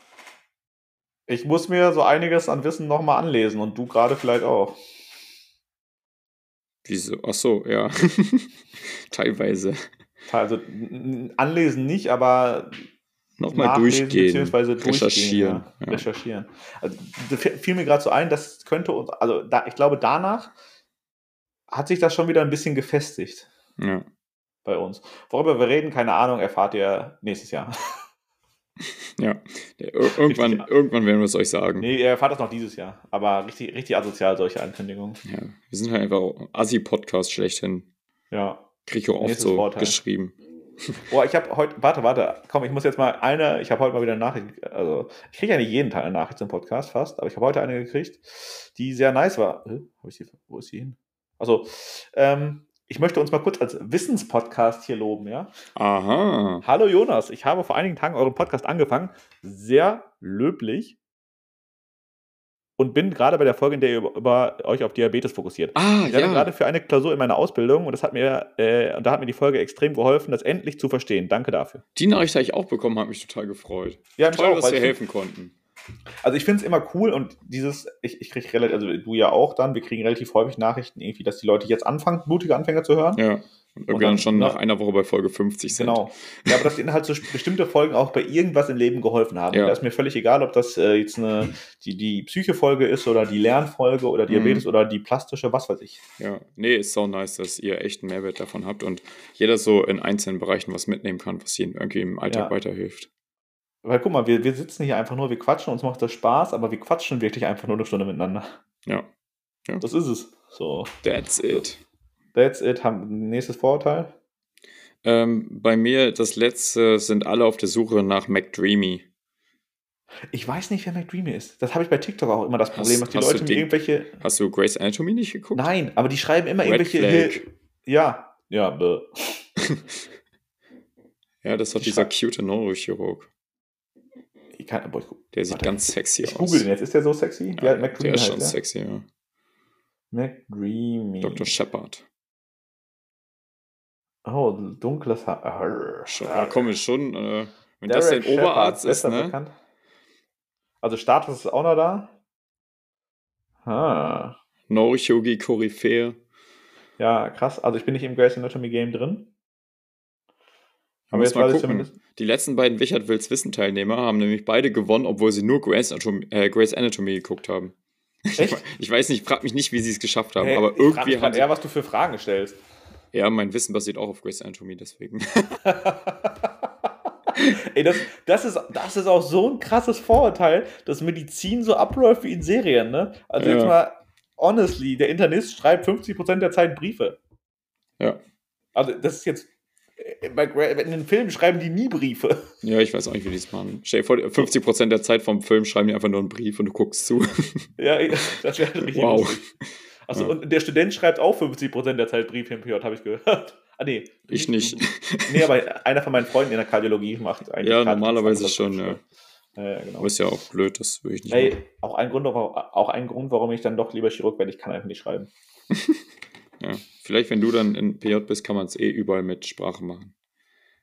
ich muss mir so einiges an Wissen nochmal anlesen und du gerade vielleicht auch. Wieso? Ach so, ja. *laughs* Teilweise. Also anlesen nicht, aber Nochmal durchgehen. beziehungsweise durchgehen, recherchieren. Ja, Ja. recherchieren. Also, fiel mir gerade so ein, das könnte uns, also da, ich glaube, danach hat sich das schon wieder ein bisschen gefestigt Ja. bei uns. Worüber wir reden, keine Ahnung, erfahrt ihr nächstes Jahr. ja. Ir irgendwann, Richtig. irgendwann werden wir es euch sagen. Nee, ihr erfahrt das noch dieses Jahr. Aber richtig, richtig asozial, solche Ankündigungen. Ja. Wir sind halt einfach Assi-Podcast schlechthin. Ja. Krieg ich auch oft so Vorteil. geschrieben. Boah, ich habe heute, warte, warte, komm, ich muss jetzt mal eine, ich habe heute mal wieder eine Nachricht, also ich kriege ja nicht jeden Tag eine Nachricht zum Podcast fast, aber ich habe heute eine gekriegt, die sehr nice war. Hä? Ich sie, wo ist sie hin? Also, ähm, ich möchte uns mal kurz als Wissenspodcast hier loben, ja? Aha. Hallo Jonas, ich habe vor einigen Tagen euren Podcast angefangen, sehr löblich und bin gerade bei der Folge, in der ihr über, euch auf Diabetes fokussiert. Ah, Ich ja. gerade für eine Klausur in meiner Ausbildung und das hat mir, äh, und da hat mir die Folge extrem geholfen, das endlich zu verstehen. Danke dafür. Die Nachricht habe ich auch bekommen, hat mich total gefreut. Ja, mich Toll, auch, dass wir helfen konnten. Also ich finde es immer cool und dieses, ich, ich kriege relativ, also du ja auch dann, wir kriegen relativ häufig Nachrichten irgendwie, dass die Leute jetzt anfangen, mutige Anfänger zu hören. Ja. Und wir dann schon nach einer Woche bei Folge 50 sind. Genau. Ja, aber dass ihnen halt so bestimmte Folgen auch bei irgendwas im Leben geholfen haben. Ja. Da ist mir völlig egal, ob das äh, jetzt eine, die, die Psyche-Folge ist oder die Lernfolge oder Diabetes oder die plastische, was weiß ich. Ja, nee, ist so nice, dass ihr echt einen Mehrwert davon habt und jeder so in einzelnen Bereichen was mitnehmen kann, was ihnen irgendwie im Alltag Ja. weiterhilft. Weil guck mal, wir, wir sitzen hier einfach nur, wir quatschen, uns macht das Spaß, aber wir quatschen wirklich einfach nur eine Stunde miteinander. Ja, Das ist es. So, that's it. that's it. Haben, nächstes Vorurteil. Ähm, bei mir, das letzte, sind alle auf der Suche nach McDreamy. Ich weiß nicht, wer McDreamy ist. Das habe ich bei TikTok auch immer das Problem, Hast- dass die Leute mir irgendwelche. Hast du Grey's Anatomy nicht geguckt? Nein, aber die schreiben immer Red irgendwelche. Flag. Ja, ja, bäh. *laughs* Ja, das hat Die dieser cute Neurochirurg. Ich kann, boah, ich, Der sieht Warte, ganz sexy ich aus. google den jetzt. Ist der so sexy? Ja, Ja, McDreamy der ist heißt schon der. sexy, ja. McDreamy. Dr. Shepard. Oh, dunkles Haar. Schon, ja, komm, ist schon, äh, wenn das Derek dein Oberarzt Shepard, ist, besser ne? bekannt. Also Status ist auch noch da. Ah. Neurochirurgie Koryphäe. Ja, krass. Also ich bin nicht im Grey's Anatomy Game drin. Aber muss mal weiß ich gucken. Die letzten beiden Wichert Wills Wissen Teilnehmer haben nämlich beide gewonnen, obwohl sie nur Grey's Anatomy, äh, Grey's Anatomy geguckt haben. Echt? Ich weiß nicht, frag mich nicht, wie sie es geschafft haben, Hey, aber ich frag irgendwie mich haben sie, eher, was du für Fragen stellst. Ja, mein Wissen basiert auch auf Grey's Anatomy, deswegen. *laughs* *laughs* Ey, das, das, ist, das ist auch so ein krasses Vorurteil, dass Medizin so abläuft wie in Serien, ne? Also Ja. jetzt mal, honestly, der Internist schreibt 50% der Zeit Briefe. Ja. Also das ist jetzt, bei, Gra- in den Filmen schreiben die nie Briefe. *laughs* Ja, ich weiß auch nicht, wie die es machen. Stell dir vor, 50% der Zeit vom Film schreiben die einfach nur einen Brief und du guckst zu. *laughs* Ja, das wäre richtig Wow. lustig. Achso, Ja. und der Student schreibt auch 50% der Zeit Briefe im PJ, habe ich gehört. *laughs* Ah, nee. Ich nicht. Nee, aber einer von meinen Freunden in der Kardiologie macht eigentlich. Ja, normalerweise schon, ja. Ja, genau. Aber ist ja auch blöd, das würde ich nicht Ey, auch ein, Grund, auch ein Grund, warum ich dann doch lieber Chirurg werde, ich kann einfach nicht schreiben. Ja. Vielleicht, wenn du dann in PJ bist, kann man es eh überall mit Sprache machen.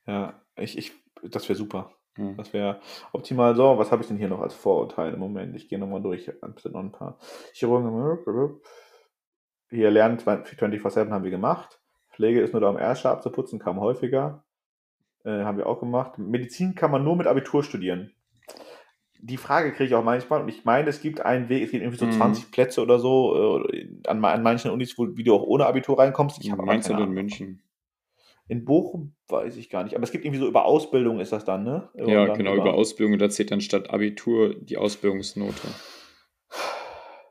Ja, ich, ich, das wäre super. Ja. Das wäre optimal. So, was habe ich denn hier noch als Vorurteil im Moment? Ich gehe nochmal durch. Sind noch ein paar. Chirurgen. Hier lernen 24-7 haben wir gemacht. Pflege ist nur da, um Ärsche abzuputzen, kam häufiger. Äh, haben wir auch gemacht. Medizin kann man nur mit Abitur studieren. Die Frage kriege ich auch manchmal und ich meine, es gibt einen Weg, es gibt irgendwie so Mhm. 20 Plätze oder so äh, an, an manchen Unis, wo wie du auch ohne Abitur reinkommst. Ich habe Meinst du in. München? In Bochum weiß ich gar nicht, aber es gibt irgendwie so über Ausbildung ist das dann, ne? Ja, Und dann genau, über Ausbildung. Da zählt dann statt Abitur die Ausbildungsnote.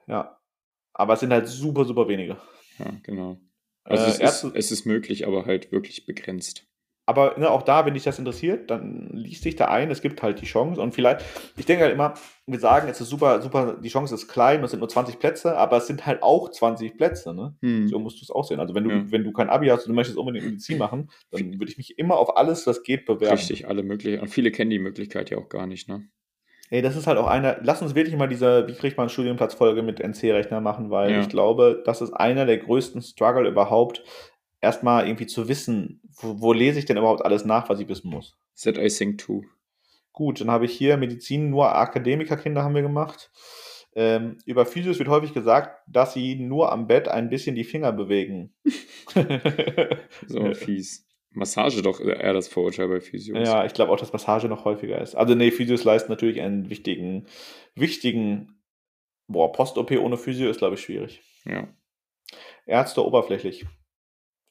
Ja. Aber es sind halt super, super wenige. Ja, genau. Also Äh, es, ist, es ist möglich, aber halt wirklich begrenzt. Aber ne, auch da, wenn dich das interessiert, dann liest dich da ein. Es gibt halt die Chance. Und vielleicht, ich denke halt immer, wir sagen, es ist super, super, die Chance ist klein, es sind nur 20 Plätze, aber es sind halt auch 20 Plätze, ne? Hm. So musst du es auch sehen. Also wenn du, Ja. wenn du kein Abi hast und du möchtest unbedingt Medizin *clears throat* machen, dann würde ich mich immer auf alles, was geht, bewerben. Richtig, alle möglichen. Und viele kennen die Möglichkeit ja auch gar nicht, ne? Ey, das ist halt auch einer, lass uns wirklich mal diese, wie kriegt man einen Studienplatzfolge mit NC-Rechner machen, weil Ja. ich glaube, das ist einer der größten Struggle überhaupt, erstmal irgendwie zu wissen, wo, wo lese ich denn überhaupt alles nach, was ich wissen muss. Set I Think 2. Gut, dann habe ich hier Medizin, nur Akademikerkinder haben wir gemacht. Ähm, über Physios wird häufig gesagt, dass sie nur am Bett ein bisschen die Finger bewegen. *laughs* So fies. Massage doch eher das Vorurteil bei Physios. Ja, ich glaube auch, dass Massage noch häufiger ist. Also nee, Physios leisten natürlich einen wichtigen, wichtigen, boah, Post-OP ohne Physio ist, glaube ich, schwierig. ja. Ärzte oberflächlich.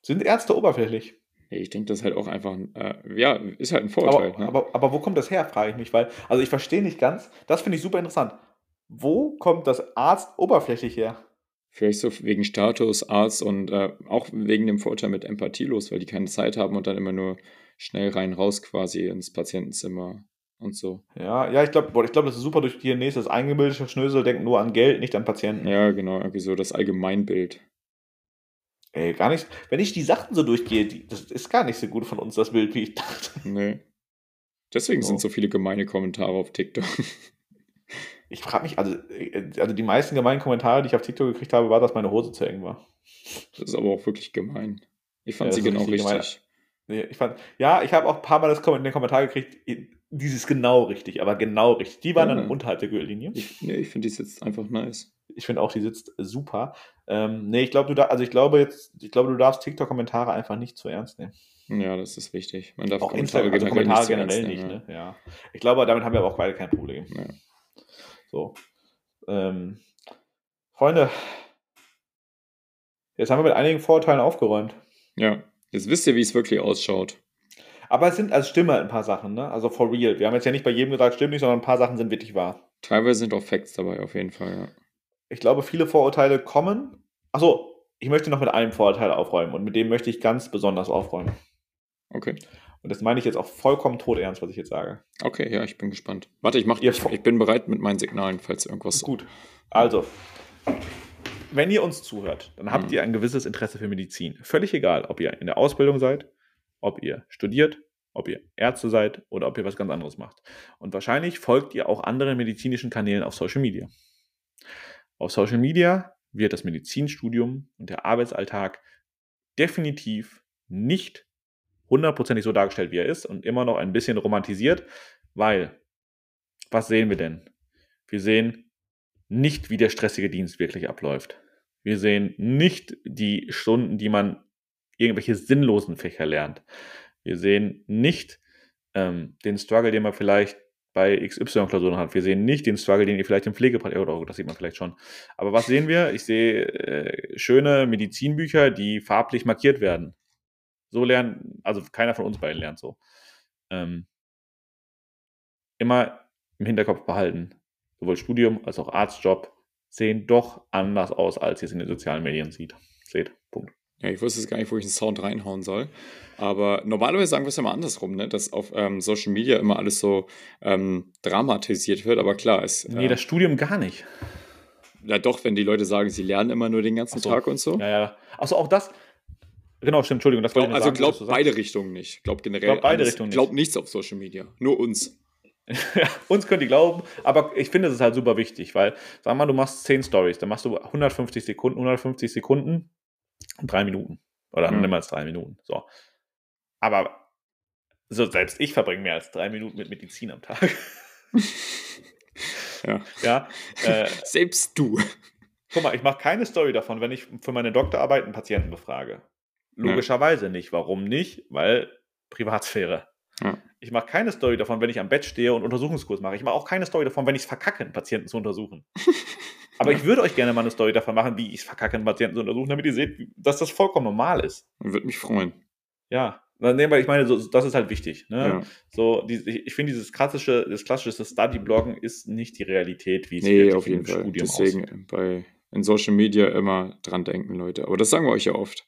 Sind Ärzte oberflächlich? Ich denke, das ist halt auch einfach, ein, äh, ja, ist halt ein Vorurteil. Aber, ne? aber, aber wo kommt das her, frage ich mich, weil, also ich verstehe nicht ganz, das finde ich super interessant. Wo kommt das Arzt oberflächlich her? Vielleicht so wegen Status, Arzt und äh, auch wegen dem Vorurteil mit empathielos, weil die keine Zeit haben und dann immer nur schnell rein raus quasi ins Patientenzimmer und so. Ja, ja, ich glaube, ich glaube, das ist super durch die nächstes eingebildete Schnösel denkt nur an Geld, nicht an Patienten. Ja, genau, irgendwie so das Allgemeinbild. Ey, gar nicht. Wenn ich die Sachen so durchgehe, die, das ist gar nicht so gut von uns, das Bild, wie ich dachte. Nee. Deswegen So. sind so viele gemeine Kommentare auf TikTok. *laughs* Ich frage mich, also, äh, also die meisten gemeinen Kommentare, die ich auf TikTok gekriegt habe, war, dass meine Hose zu eng war. Das ist aber auch wirklich gemein. Ich fand Ja, sie genau richtig richtig. Nee, ich fand, ja, ich habe auch ein paar Mal das Kom- den Kommentar gekriegt, Dieses genau richtig, aber genau richtig. Die waren Ja. dann unterhalb der Gürtellinie. Ich, nee, ich finde die sitzt einfach nice. Ich finde auch, die sitzt super. Ähm, nee, ich glaube, du da, also ich glaube jetzt, ich glaube, du darfst TikTok-Kommentare einfach nicht zu ernst nehmen. Ja, das ist wichtig. Man darf Auch Instagram, also generell Kommentare generell nicht, nehmen, ne? Ja. Ich glaube, damit haben wir aber auch beide kein Problem. Ja. So. Ähm, Freunde, jetzt haben wir mit einigen Vorurteilen aufgeräumt. Ja, jetzt wisst ihr, wie es wirklich ausschaut. Aber es sind, also stimmen halt ein paar Sachen, ne? Also for real. Wir haben jetzt ja nicht bei jedem gesagt, stimmt nicht, sondern ein paar Sachen sind wirklich wahr. Teilweise sind auch Facts dabei, auf jeden Fall, ja. Ich glaube, viele Vorurteile kommen. Achso, ich möchte noch mit einem Vorurteil aufräumen und mit dem möchte ich ganz besonders aufräumen. Okay. Und das meine ich jetzt auch vollkommen todernst, was ich jetzt sage. Okay, ja, ich bin gespannt. Warte, ich mach, ich, vor- ich bin bereit mit meinen Signalen, falls irgendwas. Gut. Also, wenn ihr uns zuhört, dann habt Mhm. ihr ein gewisses Interesse für Medizin. Völlig egal, ob ihr in der Ausbildung seid, ob ihr studiert, ob ihr Ärzte seid oder ob ihr was ganz anderes macht. Und wahrscheinlich folgt ihr auch anderen medizinischen Kanälen auf Social Media. Auf Social Media wird das Medizinstudium und der Arbeitsalltag definitiv nicht hundertprozentig so dargestellt, wie er ist und immer noch ein bisschen romantisiert, weil, was sehen wir denn? Wir sehen nicht, wie der stressige Dienst wirklich abläuft. Wir sehen nicht die Stunden, die man irgendwelche sinnlosen Fächer lernt. Wir sehen nicht ähm, den Struggle, den man vielleicht bei XY-Klausuren hat. Wir sehen nicht den Struggle, den ihr vielleicht im Pflegepraktikum, oder das sieht man vielleicht schon. Aber was sehen wir? Ich sehe äh, schöne Medizinbücher, die farblich markiert werden. So lernen, also keiner von uns beiden lernt so. Ähm, immer im Hinterkopf behalten, sowohl Studium als auch Arztjob sehen doch anders aus, als ihr es in den sozialen Medien sieht. Seht. Punkt. Ja, ich wusste jetzt gar nicht, wo ich einen Sound reinhauen soll. Aber normalerweise sagen wir es ja mal andersrum, ne? dass auf ähm, Social Media immer alles so ähm, dramatisiert wird. Aber klar, es. Nee, äh, das Studium gar nicht. ja, doch, wenn die Leute sagen, sie lernen immer nur den ganzen so. Tag und so. Ja, ja. Achso, auch das. Genau, stimmt, Entschuldigung, das Glaub, also glaubt beide Richtungen nicht. Glaubt generell. Glaubt beide alles. Richtungen nicht. Glaubt nichts auf Social Media. Nur uns. Ja, *laughs* uns könnt ihr glauben, aber ich finde, es ist halt super wichtig, weil, sag mal, du machst 10 Stories, dann machst du 150 Sekunden, 150 Sekunden und drei Minuten. Oder Mhm. niemals drei Minuten. So. Aber so, selbst ich verbringe mehr als drei Minuten mit Medizin am Tag. *laughs* Ja. Ja. Äh, *laughs* Selbst du. guck mal, ich mache keine Story davon, wenn ich für meine Doktorarbeit einen Patienten befrage. Logischerweise nicht. Warum nicht? Weil Privatsphäre. Ja. Ich mache keine Story davon, wenn ich am Bett stehe und Untersuchungskurs mache. Ich mache auch keine Story davon, wenn ich es verkacke, einen Patienten zu untersuchen. *laughs* Aber ich würde euch gerne mal eine Story davon machen, wie ich es verkacke, einen Patienten zu untersuchen, damit ihr seht, dass das vollkommen normal ist. Würde mich freuen. Ja. Nee, weil ich meine, so, das ist halt wichtig. Ne? Ja. So, die, ich, finde, dieses klassische, das klassische Study-Bloggen ist nicht die Realität, wie es Nee, auf jeden im Fall. Studium Deswegen aussieht. bei in Social Media immer dran denken, Leute. Aber das sagen wir euch ja oft.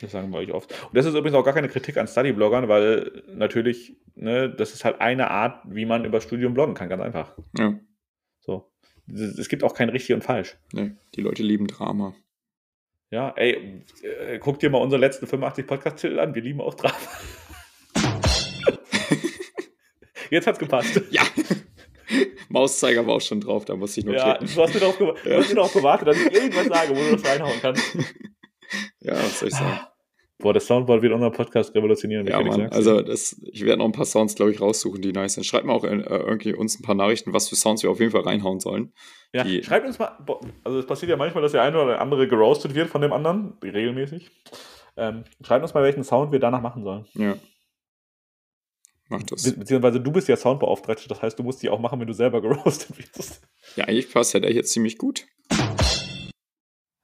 Das sagen wir euch oft. Und das ist übrigens auch gar keine Kritik an Study-Bloggern, weil natürlich, ne, das ist halt eine Art, wie man über Studium bloggen kann, ganz einfach. Ja. Es gibt auch kein richtig und falsch. Nee, die Leute lieben Drama. Ja, ey, äh, guck dir mal unsere letzten 85 Podcast-Titel an, wir lieben auch Drama. *laughs* Jetzt hat's gepasst. Ja. Mauszeiger war auch schon drauf, da musste ich nur Ja, klicken. du hast mir darauf gewa- du hast mir darauf gewartet, dass ich irgendwas sage, wo du das reinhauen kannst. *laughs* Ja, was soll ich sagen? Boah, das Soundboard wird unseren Podcast revolutionieren. Ja, Mann. Also das, ich werde noch ein paar Sounds, glaube ich, raussuchen, die nice sind. Schreibt mal auch äh, irgendwie uns ein paar Nachrichten, was für Sounds wir auf jeden Fall reinhauen sollen. Ja, Die- schreibt uns mal, also es passiert ja manchmal, dass der eine oder der andere geroastet wird von dem anderen, regelmäßig. Ähm, schreibt uns mal, welchen Sound wir danach machen sollen. Ja. Macht das. Be beziehungsweise du bist ja Soundbeauftragte, das heißt, du musst die auch machen, wenn du selber *laughs* geroastet wirst. Ja, eigentlich passt ja der hier ziemlich gut.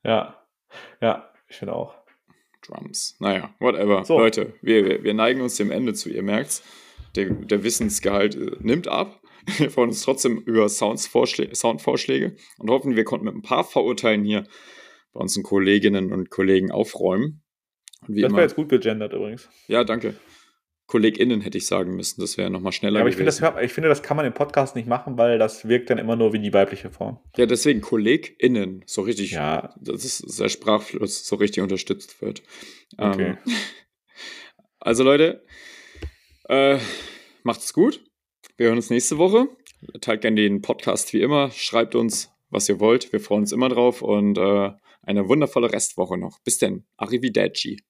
Ja, ja, ich finde auch. Drums. Naja, whatever. So. Leute, wir, wir, neigen uns dem Ende zu, ihr merkt's. Der, der Wissensgehalt äh, nimmt ab. *laughs* Wir freuen uns trotzdem über Soundvorschläge und hoffen, wir konnten mit ein paar Vorurteilen hier bei unseren Kolleginnen und Kollegen aufräumen. Und wie das immer, wäre jetzt gut gegendert übrigens. ja, danke. KollegInnen hätte ich sagen müssen, das wäre nochmal schneller Ja, aber ich finde, das, gewesen. ich finde, das kann man im Podcast nicht machen, weil das wirkt dann immer nur wie die weibliche Form. ja, deswegen KollegInnen, so richtig, Ja, dass es der Sprachfluss so richtig unterstützt wird. Okay. Ähm, *laughs* also Leute, äh, macht's gut. Wir hören uns nächste Woche. Teilt gerne den Podcast wie immer. Schreibt uns, was ihr wollt. Wir freuen uns immer drauf und äh, eine wundervolle Restwoche noch. Bis denn. Arrivederci.